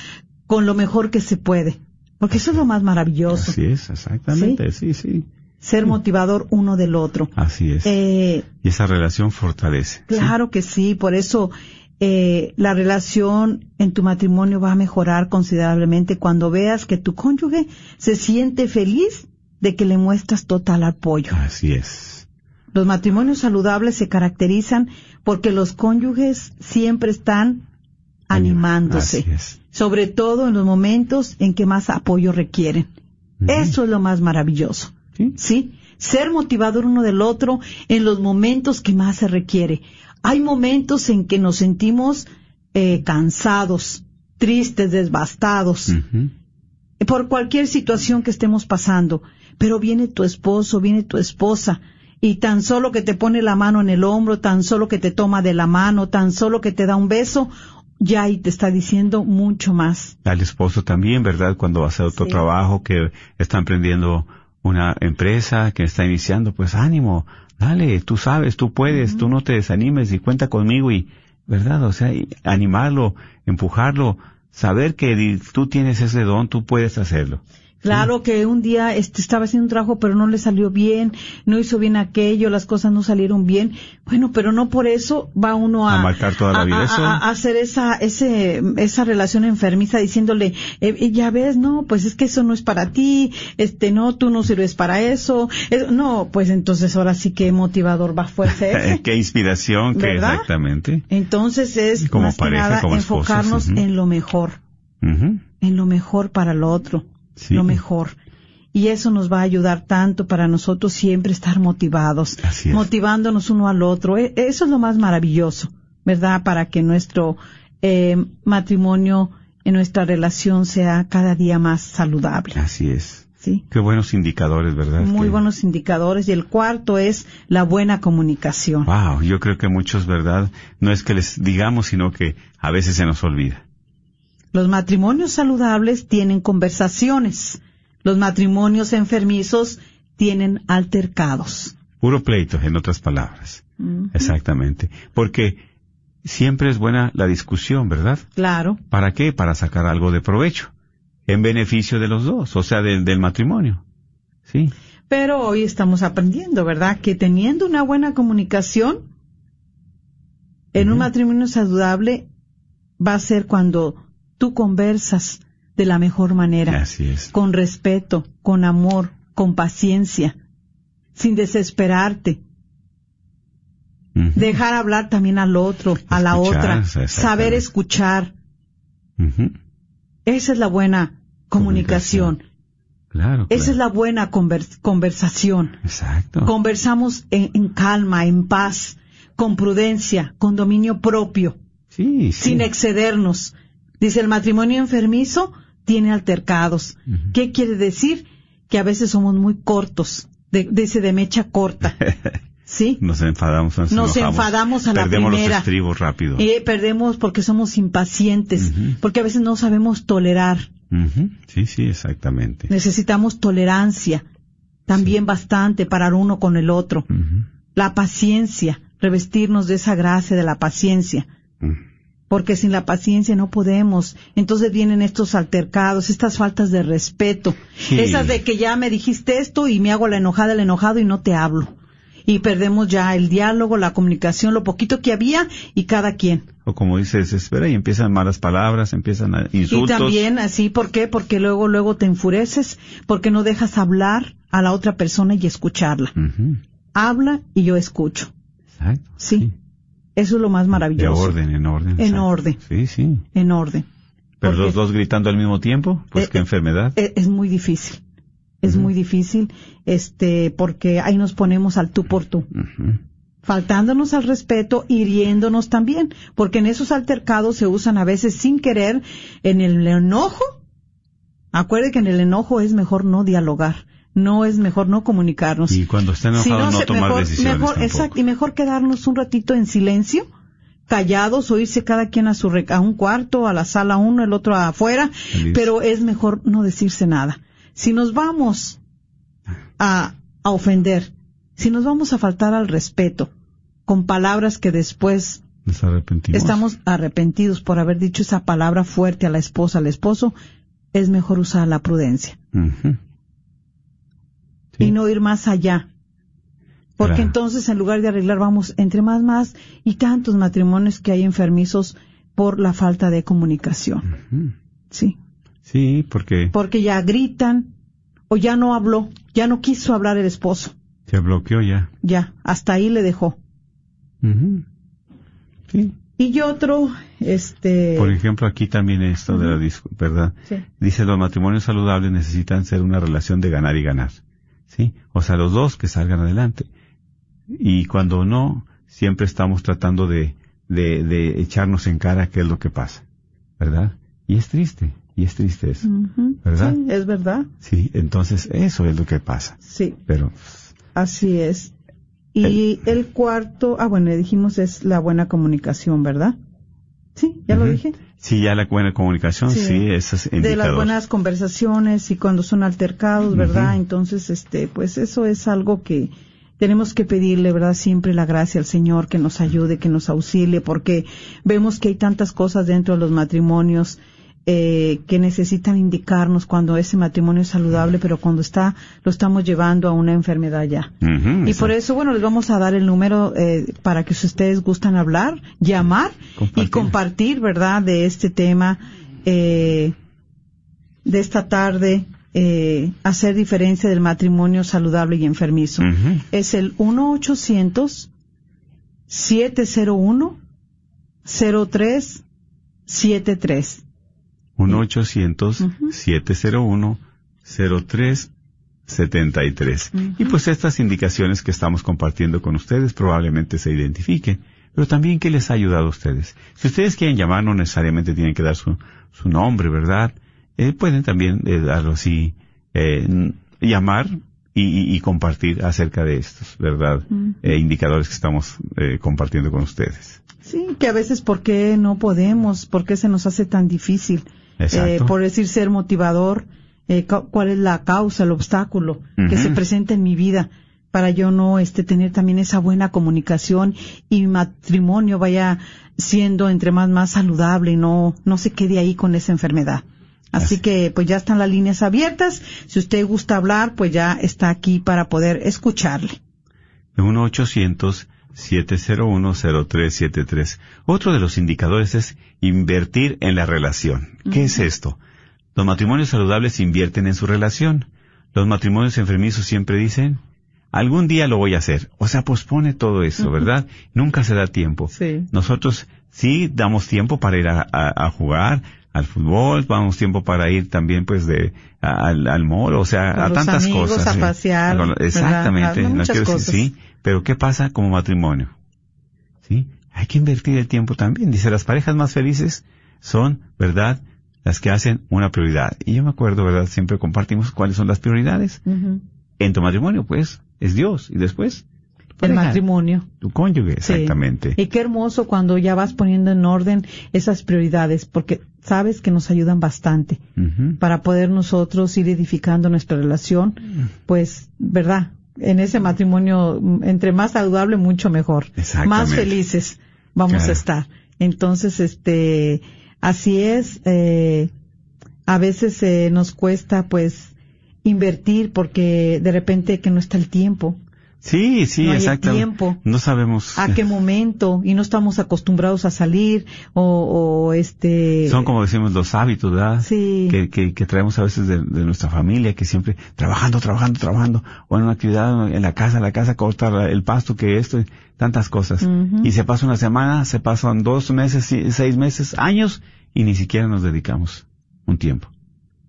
con lo mejor que se puede. Porque eso es lo más maravilloso. Así es, exactamente, sí, sí. Ser motivador uno del otro. Así es. Eh, y esa relación fortalece. ¿sí? Claro que sí, por eso eh, la relación en tu matrimonio va a mejorar considerablemente cuando veas que tu cónyuge se siente feliz de que le muestras total apoyo. Así es. Los matrimonios saludables se caracterizan porque los cónyuges siempre están animándose, es. sobre todo en los momentos en que más apoyo requieren. Eso es lo más maravilloso. Sí. ¿sí? Ser motivador uno del otro en los momentos que más se requiere. Hay momentos en que nos sentimos eh, cansados, tristes, devastados, Ujú. por cualquier situación que estemos pasando, pero viene tu esposo, viene tu esposa, y tan solo que te pone la mano en el hombro, tan solo que te toma de la mano, tan solo que te da un beso, ya ahí te está diciendo mucho más. Al esposo también, ¿verdad? Cuando va a hacer otro Sí. trabajo, que está emprendiendo una empresa, que está iniciando, pues ánimo, dale, tú sabes, tú puedes, tú no te desanimes y cuenta conmigo y, ¿verdad? O sea, y animarlo, empujarlo, saber que tú tienes ese don, tú puedes hacerlo. Claro que un día este, estaba haciendo un trabajo pero no le salió bien, no hizo bien aquello, las cosas no salieron bien. Bueno, pero no por eso va uno a, A marcar toda la vida a- eso. a- a hacer esa ese esa relación enfermiza diciéndole, eh, ya ves, no, pues es que eso no es para ti, este no, tú no sirves para eso. No, pues entonces ahora sí que motivador va fuerza ese. qué inspiración, que exactamente. Entonces es Como más pareja, que nada como esposos, enfocarnos en lo mejor en lo mejor para el otro, Sí. lo mejor. Y eso nos va a ayudar tanto para nosotros siempre estar motivados, es. motivándonos uno al otro. E- Eso es lo más maravilloso, ¿verdad? Para que nuestro eh, matrimonio, en nuestra relación sea cada día más saludable. Así es. Sí. Qué buenos indicadores, ¿verdad? Muy Que- buenos indicadores. Y el cuarto es la buena comunicación. Wow, yo creo que muchos, ¿verdad? No es que les digamos, sino que a veces se nos olvida. Los matrimonios saludables tienen conversaciones. Los matrimonios enfermizos tienen altercados. Puro pleito, en otras palabras. Exactamente. Porque siempre es buena la discusión, ¿verdad? Claro. ¿Para qué? Para sacar algo de provecho. En beneficio de los dos, o sea, del, del matrimonio. Sí. Pero hoy estamos aprendiendo, ¿verdad? Que teniendo una buena comunicación en un matrimonio saludable va a ser cuando tú conversas de la mejor manera, Así es. con respeto, con amor, con paciencia, sin desesperarte, dejar hablar también al otro, a la otra, saber escuchar. Esa es la buena comunicación. Claro. Esa es la buena conver- conversación. Exacto. Conversamos en, en calma, en paz, con prudencia, con dominio propio, Sí, sí. sin excedernos. Dice, el matrimonio enfermizo tiene altercados. ¿Qué quiere decir? Que a veces somos muy cortos, de, dice de mecha corta. ¿Sí? Nos enfadamos, nos, Nos enfadamos a la Perdemos primera. los estribos rápido. Eh, perdemos porque somos impacientes, porque a veces no sabemos tolerar. Sí, sí, exactamente. Necesitamos tolerancia, también bastante para uno con el otro. La paciencia, revestirnos de esa gracia de la paciencia. Porque sin la paciencia no podemos. Entonces vienen estos altercados, estas faltas de respeto, Sí. esas de que ya me dijiste esto y me hago la enojada, el enojado y no te hablo. Y perdemos ya el diálogo, la comunicación, lo poquito que había y cada quien. O como dices, espera y empiezan malas palabras, empiezan a- insultos. Y también así, ¿por qué? Porque luego, luego te enfureces, porque no dejas hablar a la otra persona y escucharla. Habla y yo escucho. Exacto. Sí. Eso es lo más De maravilloso. orden, en orden. En orden. Sí, sí. En orden. Pero Porque- los dos gritando al mismo tiempo, pues Eh, qué eh, enfermedad. es, es muy difícil. Es muy difícil, este, porque ahí nos ponemos al tú por tú, faltándonos al respeto, hiriéndonos también, porque en esos altercados se usan a veces sin querer, en el enojo. Acuerde que en el enojo es mejor no dialogar, no es mejor no comunicarnos. Y cuando está enojado Si no, tomar mejor, decisiones mejor, exacto, y mejor quedarnos un ratito en silencio, callados, o irse cada quien a su a un cuarto, a la sala uno, el otro afuera, Feliz. pero es mejor no decirse nada. Si nos vamos a, a ofender, si nos vamos a faltar al respeto, con palabras que después Nos arrepentimos. estamos arrepentidos por haber dicho esa palabra fuerte a la esposa, al esposo, es mejor usar la prudencia. Sí. y no ir más allá. Porque Claro. entonces en lugar de arreglar vamos entre más más y tantos matrimonios que hay enfermizos por la falta de comunicación. Sí. Sí, porque Porque ya gritan o ya no habló, ya no quiso hablar el esposo. se bloqueó ya. Ya, hasta ahí le dejó. Ujú. Sí. Y otro, este... Por ejemplo, aquí también esto de la ¿verdad? Sí. Dice, los matrimonios saludables necesitan ser una relación de ganar y ganar. ¿Sí? O sea, los dos que salgan adelante. Y cuando no, siempre estamos tratando de, de, de echarnos en cara qué es lo que pasa. ¿Verdad? Y es triste, y es triste eso. ¿Verdad? Sí, es verdad. Sí, entonces eso es lo que pasa. Sí, Pero, así es. Y el cuarto, ah, bueno, le dijimos es la buena comunicación, ¿verdad? Sí, ya lo dije. Sí, ya la buena comunicación, Sí. sí, eso es de las buenas conversaciones y cuando son altercados, ¿verdad? Entonces, este, pues eso es algo que tenemos que pedirle, ¿verdad? Siempre la gracia al Señor que nos ayude, que nos auxilie, porque vemos que hay tantas cosas dentro de los matrimonios eh, que necesitan indicarnos cuando ese matrimonio es saludable, pero cuando está, lo estamos llevando a una enfermedad ya. Y por eso, bueno, les vamos a dar el número eh, para que si ustedes gustan hablar, llamar Compartir. y compartir, ¿verdad?, de este tema eh, de esta tarde, eh, hacer diferencia del matrimonio saludable y enfermizo. Ujú. Es el 1-800-701-0373. 1-800-701-0373. Y pues estas indicaciones que estamos compartiendo con ustedes probablemente se identifiquen, pero también que les ha ayudado a ustedes. Si ustedes quieren llamar, no necesariamente tienen que dar su, su nombre, ¿verdad? Eh, pueden también eh, darlo así eh, llamar y, y- y compartir acerca de estos, ¿verdad? Eh, indicadores que estamos eh, compartiendo con ustedes. Sí, que a veces ¿por qué no podemos? ¿Por qué se nos hace tan difícil? Eh, por decir ser motivador, eh, ¿cuál es la causa, el obstáculo que se presenta en mi vida para yo no este tener también esa buena comunicación y mi matrimonio vaya siendo entre más más saludable y no no se quede ahí con esa enfermedad? Así que pues ya están las líneas abiertas. Si usted gusta hablar, pues ya está aquí para poder escucharle. 1-800-701-0373. Otro de los indicadores es invertir en la relación. ¿Qué es esto? Los matrimonios saludables invierten en su relación. Los matrimonios enfermizos siempre dicen, algún día lo voy a hacer. O sea, pospone todo eso, ¿verdad? Nunca se da tiempo. Sí. Nosotros sí damos tiempo para ir a, a- a jugar al fútbol, damos tiempo para ir también pues de a- al, al mall, o sea, Con a tantas amigos, cosas. a pasear. Exactamente, no quiero decir sí, pero ¿qué pasa como matrimonio? ¿Sí? Hay que invertir el tiempo también. Dice, las parejas más felices son, ¿verdad? Las que hacen una prioridad. Y yo me acuerdo, ¿verdad? Siempre compartimos cuáles son las prioridades. En tu matrimonio, pues, es Dios. Y después, El matrimonio. Tu cónyuge, Sí. exactamente. Y qué hermoso cuando ya vas poniendo en orden esas prioridades, porque sabes que nos ayudan bastante para poder nosotros ir edificando nuestra relación, pues, ¿verdad? En ese matrimonio, mm, entre más saludable, mucho mejor. Más felices vamos Claro. a estar. Entonces, este, así es, eh, a veces eh, nos cuesta, pues, invertir porque de repente que no está el tiempo. Sí, sí, No exacto. tiempo. No sabemos. a qué momento y no estamos acostumbrados a salir o, o, este Son como decimos los hábitos, ¿verdad? Sí. Que, que, que traemos a veces de, de nuestra familia, que siempre trabajando, trabajando, trabajando, o en una actividad en la casa, en la casa cortar el pasto, que esto, tantas cosas. Y se pasa una semana, se pasan dos meses, seis meses, años, y ni siquiera nos dedicamos un tiempo.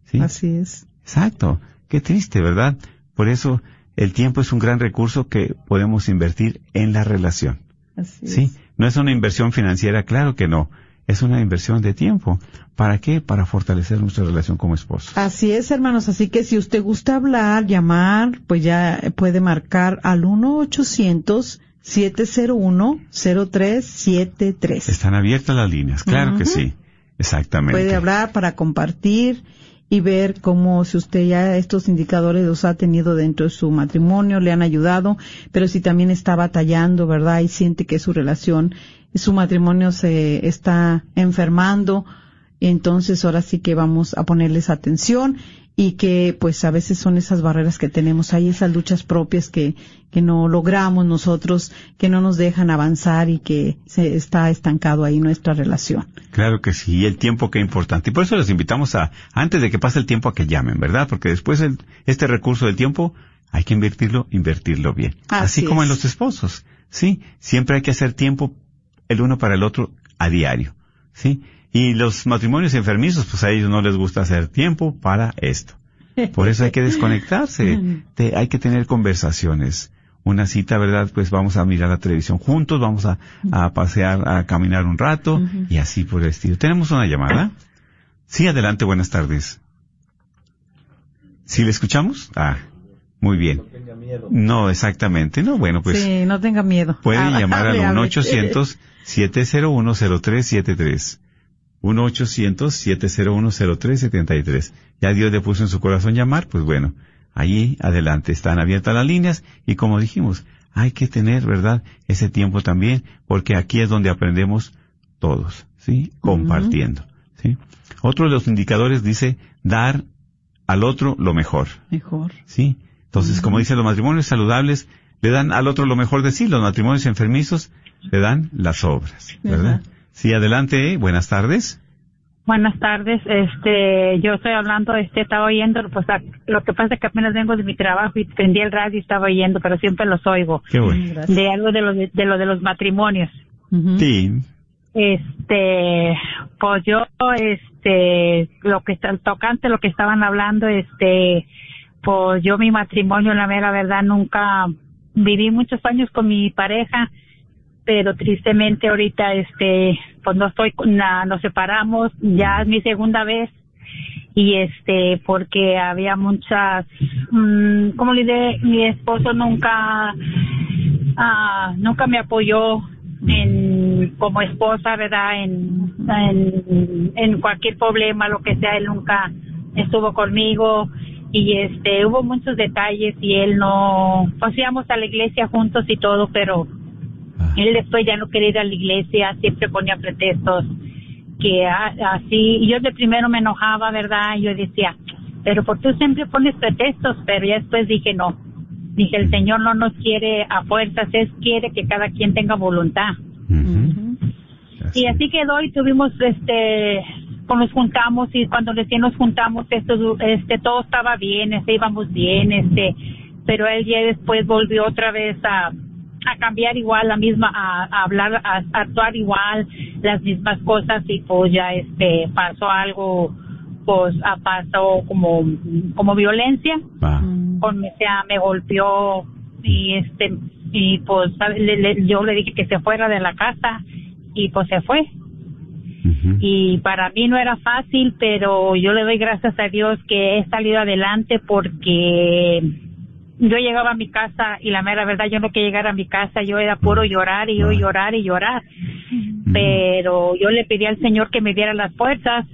¿Sí? así es Exacto. Qué triste, ¿verdad? Por eso el tiempo es un gran recurso que podemos invertir en la relación. así Sí, es. no es una inversión financiera, claro que no. Es una inversión de tiempo. ¿Para qué? Para fortalecer nuestra relación como esposos. así es hermanos así que si usted gusta hablar llamar pues ya puede marcar al 1 800 701 0373 Están abiertas las líneas, claro que sí. Exactamente. puede hablar para compartir y ver cómo si usted ya estos indicadores los ha tenido dentro de su matrimonio, le han ayudado, pero si también está batallando, ¿verdad? Y siente que su relación, su matrimonio se está enfermando, entonces ahora sí que vamos a ponerles atención y que pues a veces son esas barreras que tenemos ahí, esas luchas propias que, que no logramos nosotros, que no nos dejan avanzar y que se está estancado ahí nuestra relación. Claro que sí, y el tiempo que es importante. Y por eso les invitamos a, antes de que pase el tiempo, a que llamen, ¿verdad? Porque después el- este recurso del tiempo hay que invertirlo, invertirlo bien. Así Así, como en los esposos, ¿sí? Siempre hay que hacer tiempo el uno para el otro a diario, ¿sí? Y los matrimonios enfermizos, pues a ellos no les gusta hacer tiempo para esto. Por eso hay que desconectarse, Te- hay que tener conversaciones. Una cita, ¿verdad? Pues vamos a mirar la televisión juntos, vamos a, a pasear, a caminar un rato y así por el estilo. Tenemos una llamada. Sí, adelante, buenas tardes. ¿Sí le escuchamos? Ah, muy bien. No, exactamente. No, bueno, pues sí, no tenga miedo. pueden Hable, llamar al hable. 1-800-701-0373. 1-800-701-0373. Ya Dios le puso en su corazón llamar, pues bueno, ahí adelante están abiertas las líneas y como dijimos, hay que tener, ¿verdad? Ese tiempo también, porque aquí es donde aprendemos todos, ¿sí? Compartiendo, ¿sí? Otro de los indicadores dice dar al otro lo mejor. Mejor. ¿sí? Entonces, como dicen los matrimonios saludables, le dan al otro lo mejor de sí, los matrimonios enfermizos le dan las obras, ¿verdad? Ajá. Sí, adelante, buenas tardes. Buenas tardes, este, yo estoy hablando, este, estaba oyendo, pues a- lo que pasa es que apenas vengo de mi trabajo y prendí el radio y estaba oyendo, pero siempre los oigo, Qué bueno. Gracias. de algo de lo de, de lo de los matrimonios. Sí, Este, pues yo, este, lo que está tocante, lo que estaban hablando, este, pues yo mi matrimonio, la mera verdad, nunca viví muchos años con mi pareja, pero tristemente ahorita, este, pues no estoy, la- nos separamos, ya es mi segunda vez. Y este porque había muchas mm, como le diré mi esposo nunca ah, nunca me apoyó en como esposa verdad en, en en cualquier problema lo que sea él nunca estuvo conmigo. Y este hubo muchos detalles y él no pues íbamos a la iglesia juntos y todo pero. Él después ya no quería ir a la iglesia siempre ponía pretextos que así y yo de primero me enojaba verdad y yo decía pero por tú siempre pones pretextos pero ya después dije no dije el señor no nos quiere a fuerzas él quiere que cada quien tenga voluntad y así quedó y tuvimos este cuando nos juntamos y cuando recién nos juntamos esto este todo estaba bien este íbamos bien este pero él ya después volvió otra vez a a cambiar igual la misma a, a hablar a, a actuar igual las mismas cosas y pues ya este pasó algo pues a pasó como como violencia. Con, o sea, me golpeó y este y pues le- le- yo le dije que se fuera de la casa y pues se fue. Y para mí no era fácil pero yo le doy gracias a Dios que he salido adelante porque yo llegaba a mi casa y la mera verdad yo no quería llegar a mi casa yo era puro llorar y yo Ah. llorar y llorar. Pero yo le pedí al Señor que me diera las fuerzas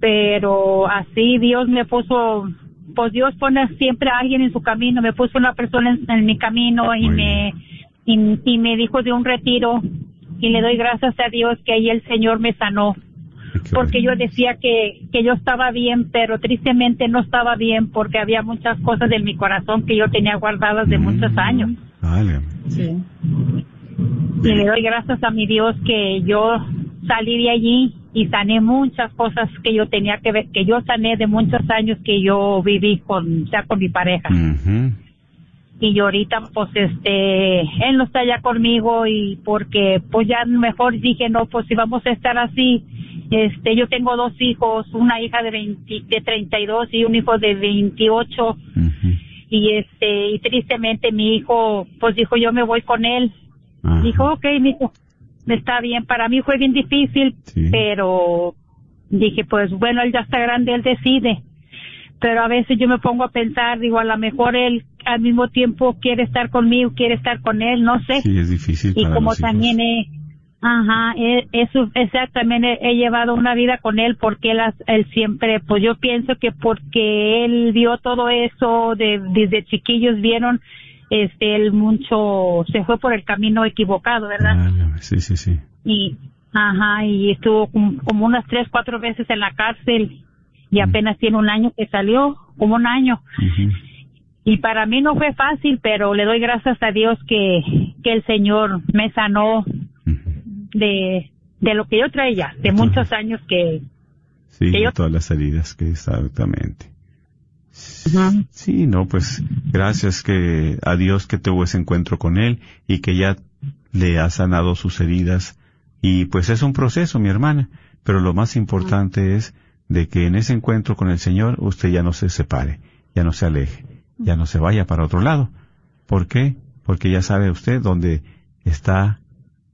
pero así Dios me puso pues Dios pone siempre a alguien en su camino me puso una persona en, en mi camino y me y, y me dijo de un retiro y le doy gracias a Dios que ahí el Señor me sanó porque yo decía que, que yo estaba bien, pero tristemente no estaba bien porque había muchas cosas en mi corazón que yo tenía guardadas de muchos Mm. años. Sí. Y le doy gracias a mi Dios que yo salí de allí y sané muchas cosas que yo tenía que ver, que yo sané de muchos años que yo viví con, sea, con mi pareja. Y ahorita pues este él no está ya conmigo y porque pues ya mejor dije no pues si vamos a estar así este yo tengo dos hijos una hija de 20, de 32 y un hijo de 28 Ujú. y este y tristemente mi hijo pues dijo yo me voy con él Ajá. dijo ok mi hijo está bien para mí fue bien difícil Sí. pero dije pues bueno él ya está grande él decide pero a veces yo me pongo a pensar digo a lo mejor él al mismo tiempo quiere estar conmigo quiere estar con él no sé Sí, es difícil y para como los hijos. también he ajá he, eso exactamente he, he llevado una vida con él porque él él siempre pues yo pienso que porque él vio todo eso de desde chiquillos vieron este él mucho se fue por el camino equivocado verdad. Sí, sí, sí. y ajá y estuvo como, como unas tres cuatro veces en la cárcel y apenas tiene un año que salió como un año Ujú. Y para mí no fue fácil pero le doy gracias a Dios que que el Señor me sanó de de lo que yo traía de muchos años que Sí, Que yo- todas las heridas que exactamente. Sí, no, pues gracias que a Dios que tuvo ese encuentro con él y que ya le ha sanado sus heridas. Y pues es un proceso, mi hermana, pero lo más importante es de que en ese encuentro con el Señor usted ya no se separe, ya no se aleje, ya no se vaya para otro lado. ¿Por qué? Porque ya sabe usted dónde está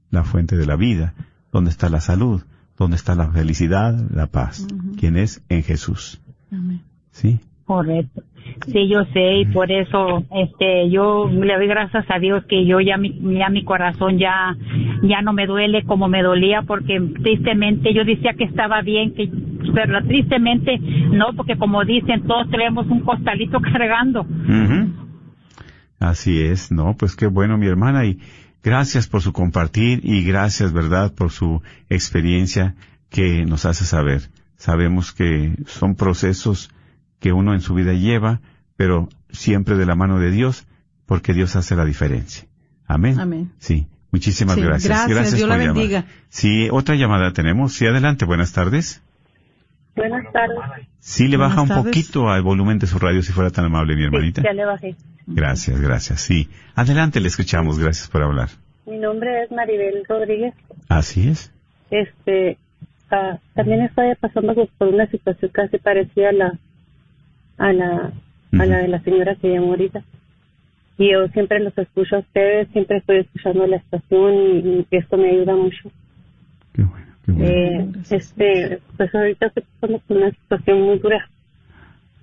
la fuente de la vida, dónde está la salud, dónde está la felicidad, la paz, quien es en Jesús. Amén. ¿Sí? correcto sí yo sé y por eso este yo le doy gracias a Dios que yo ya mi ya mi corazón ya ya no me duele como me dolía porque tristemente yo decía que estaba bien que pero tristemente no porque como dicen todos traemos un costalito cargando. Así es, no, pues qué bueno mi hermana y gracias por su compartir y gracias, ¿verdad?, por su experiencia que nos hace saber. Sabemos que son procesos que uno en su vida lleva, pero siempre de la mano de Dios, porque Dios hace la diferencia. Amén. Amén. Sí, muchísimas Sí, gracias. gracias, Dios la por llamar. bendiga. Sí, otra llamada tenemos. Sí, adelante, buenas tardes. buenas tardes Sí, le baja un poquito al volumen de su radio si fuera tan amable, mi hermanita. le bajé Gracias, gracias. Sí. Adelante, le escuchamos. Gracias por hablar. Mi nombre es Maribel Rodríguez. Así es. Este, ah, también estoy pasando por una situación casi parecida a la, a la, a la de la señora que llamó ahorita. Y yo siempre los escucho a ustedes, siempre estoy escuchando la estación y, y esto me ayuda mucho. Qué bueno, qué bueno. Eh, este, pues ahorita estoy pasando por una situación muy dura.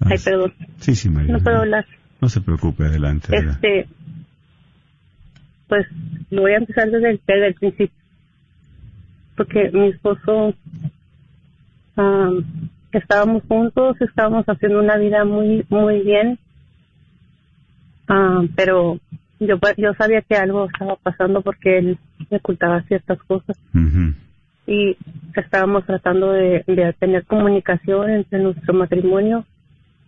Ah, Ay, perdón, Sí, sí, María. no puedo hablar. No se preocupe, adelante. adelante. Este, pues lo voy a empezar desde el, desde el principio. Porque mi esposo, am, estábamos juntos, estábamos haciendo una vida muy, muy bien. Am, pero yo, yo sabía que algo estaba pasando porque él me ocultaba ciertas cosas. Y estábamos tratando de, de tener comunicación entre nuestro matrimonio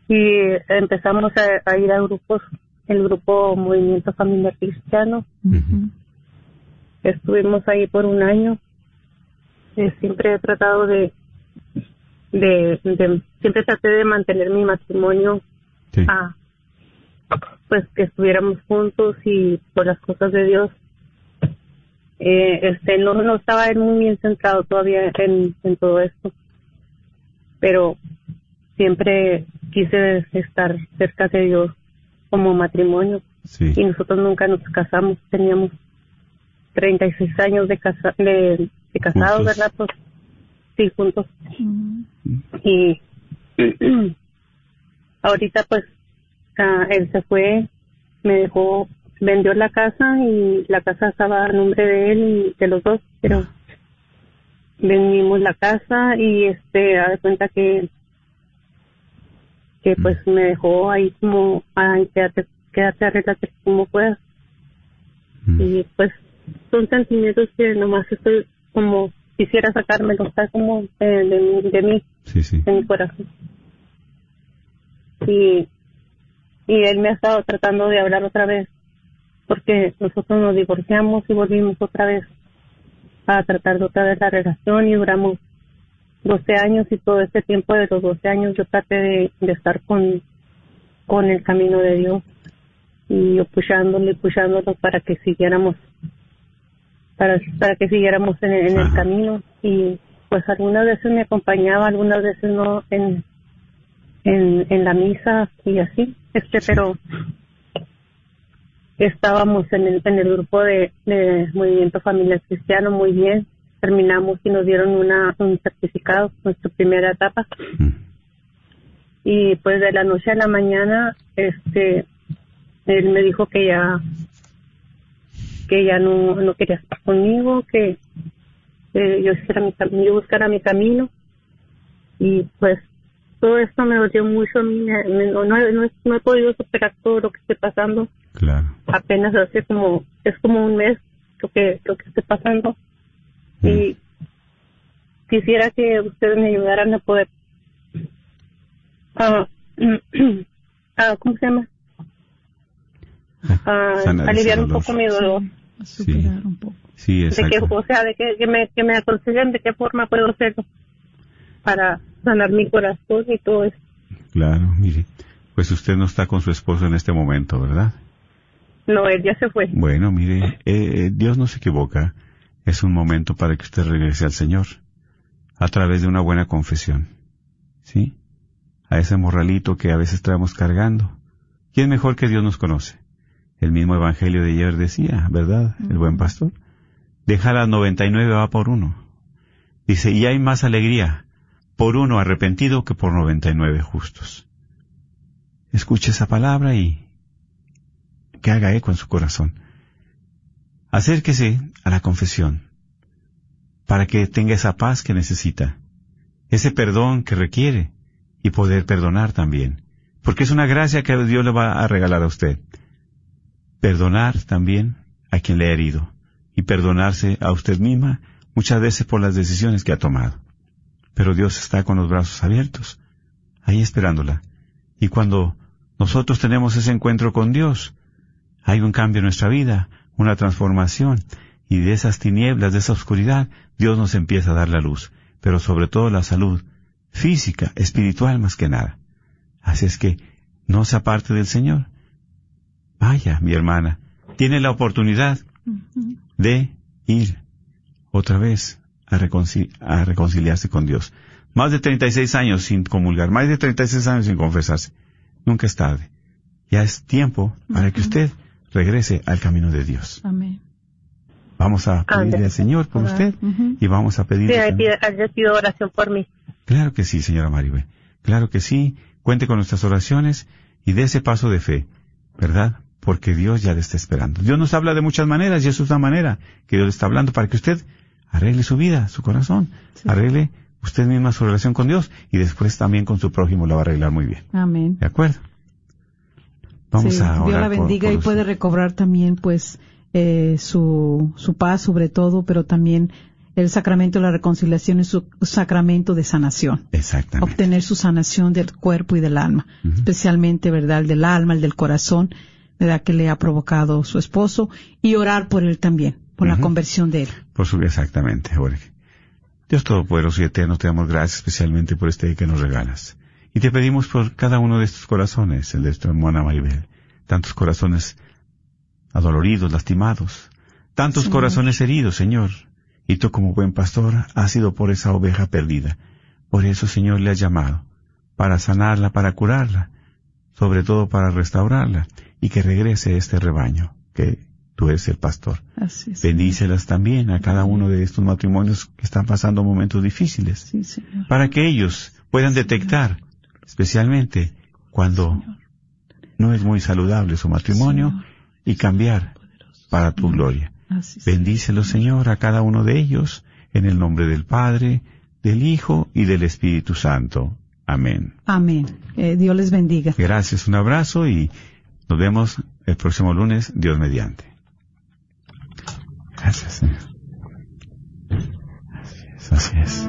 y empezamos a, a ir a grupos, el grupo Movimiento Familiar Cristiano. Estuvimos ahí por un año. Eh, siempre he tratado de, de, de- siempre traté de mantener mi matrimonio Sí. a, pues que estuviéramos juntos y por las cosas de Dios eh, este no no estaba muy bien centrado todavía en, en todo esto pero siempre quise estar cerca de Dios como matrimonio Sí. y nosotros nunca nos casamos teníamos 36 años de casa de, de casados verdad pues sí juntos. Y ahorita pues ah, él se fue me dejó vendió la casa y la casa estaba a nombre de él y de los dos pero vendimos la casa y este a de cuenta que que pues me dejó ahí como ay quédate quédate arréglate como puedas Mm. y pues son sentimientos que nomás estoy como quisiera sacármelo está como de, mí- de mí Sí, sí. en mi corazón. Y, y él me ha estado tratando de hablar otra vez, porque nosotros nos divorciamos y volvimos otra vez a tratar de otra vez la relación y duramos 12 años y todo este tiempo de los 12 años yo traté de, de estar con, con el camino de Dios y yo pushándolo y pushándolo para que siguiéramos para, para que siguiéramos en, en el camino. Y pues algunas veces me acompañaba, algunas veces no en, en, en la misa y así, este, pero estábamos en el, en el grupo de, de Movimiento Familiar Cristiano muy bien, terminamos y nos dieron una, un certificado, nuestra primera etapa, Mm. y pues de la noche a la mañana, este, él me dijo que ya, que ya no, no quería estar conmigo, que, yo hiciera mi yo buscara mi camino, y pues todo esto me dolió mucho a mí, me- me- no, no, no he- no he podido superar todo lo que estoy pasando, Claro. apenas hace como, es como un mes lo que, lo que estoy pasando, y quisiera que ustedes me ayudaran a poder ah, ah, ¿cómo se llama? Ah, Sanar ese aliviar un poco mi dolor. A superar un poco. Sí, De que, exacto. o sea, de que, que me, que me aconsejen de qué forma puedo hacerlo para sanar mi corazón y todo eso. Claro, mire. Pues usted no está con su esposo en este momento, ¿verdad? No, él ya se fue. Bueno, mire, eh, Dios no se equivoca. Es un momento para que usted regrese al Señor a través de una buena confesión. ¿Sí? A ese morralito que a veces traemos cargando. ¿Quién mejor que Dios nos conoce? El mismo Evangelio de ayer decía, ¿verdad? El buen pastor. Deja las 99 va por uno. Dice, y hay más alegría por uno arrepentido que por 99 justos. Escuche esa palabra y que haga eco en su corazón. Acérquese a la confesión para que tenga esa paz que necesita, ese perdón que requiere y poder perdonar también, porque es una gracia que Dios le va a regalar a usted. Perdonar también a quien le ha herido y perdonarse a usted misma muchas veces por las decisiones que ha tomado. Pero Dios está con los brazos abiertos, ahí esperándola. Y cuando nosotros tenemos ese encuentro con Dios, hay un cambio en nuestra vida, una transformación, y de esas tinieblas, de esa oscuridad, Dios nos empieza a dar la luz, pero sobre todo la salud física, espiritual más que nada. Así es que no se aparte del Señor. Vaya, mi hermana, tiene la oportunidad de ir otra vez a, reconcil- a reconciliarse con Dios. Más de 36 años sin comulgar, más de 36 años sin confesarse. Nunca es tarde. Ya es tiempo para que usted regrese al camino de Dios. Amén. Vamos a pedirle al Señor por usted y vamos a Sí, pedirle. ahí les pido oración por mí. Claro que sí, señora Maribel. Claro que sí. Cuente con nuestras oraciones y dé ese paso de fe, ¿verdad? Porque Dios ya le está esperando. Dios nos habla de muchas maneras y eso es una manera que Dios le está hablando para que usted arregle su vida, su corazón, Sí. arregle usted misma su relación con Dios y después también con su prójimo la va a arreglar muy bien. Amén. ¿De acuerdo? Vamos Sí, a orar Dios la bendiga por y puede recobrar también, pues, eh, su, su paz sobre todo, pero también el sacramento de la reconciliación es su sacramento de sanación. Exactamente. Obtener su sanación del cuerpo y del alma, especialmente, ¿verdad? El del alma, el del corazón, ¿verdad? Que le ha provocado su esposo y orar por él también, por la conversión de él. Por su, exactamente, Jorge. Dios Todopoderoso y Eterno, te damos gracias especialmente por este día que nos regalas. Y te pedimos por cada uno de estos corazones, el de nuestra hermana Maribel, tantos corazones adoloridos, lastimados, tantos corazones heridos, Señor. Y tú como buen pastor has sido por esa oveja perdida. Por eso, Señor, le has llamado, para sanarla, para curarla, sobre todo para restaurarla, y que regrese a este rebaño, que tú eres el pastor. Así es. Bendícelas también a cada uno de estos matrimonios que están pasando momentos difíciles, Sí, Señor. para que ellos puedan detectar, especialmente cuando no es muy saludable su matrimonio, y cambiar para tu gloria. Así. Bendícelo, Señor, a cada uno de ellos, en el nombre del Padre, del Hijo y del Espíritu Santo. Amén. Amén. Eh, Dios les bendiga. Gracias, un abrazo y nos vemos el próximo lunes, Dios mediante. Gracias, Señor. Así es, así es.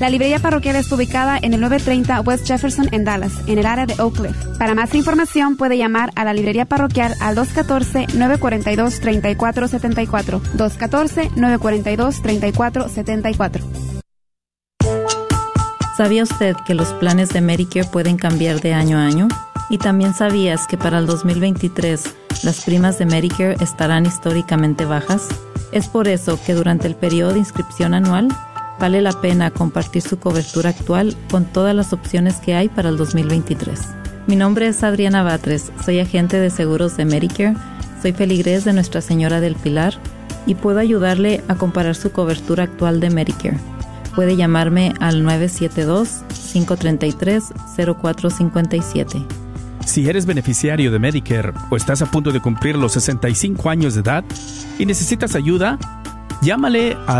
La librería parroquial está ubicada en el 930 West Jefferson en Dallas, en el área de Oak Cliff. Para más información puede llamar a la librería parroquial al 214-942-3474. 214-942-3474. ¿Sabía usted que los planes de Medicare pueden cambiar de año a año? Y también sabías que para el 2023 las primas de Medicare estarán históricamente bajas? Es por eso que durante el periodo de inscripción anual vale la pena compartir su cobertura actual con todas las opciones que hay para el 2023. Mi nombre es Adriana Batres, soy agente de seguros de Medicare, soy feligrés de Nuestra Señora del Pilar y puedo ayudarle a comparar su cobertura actual de Medicare. Puede llamarme al 972-533-0457. Si eres beneficiario de Medicare o estás a punto de cumplir los 65 años de edad y necesitas ayuda, llámale a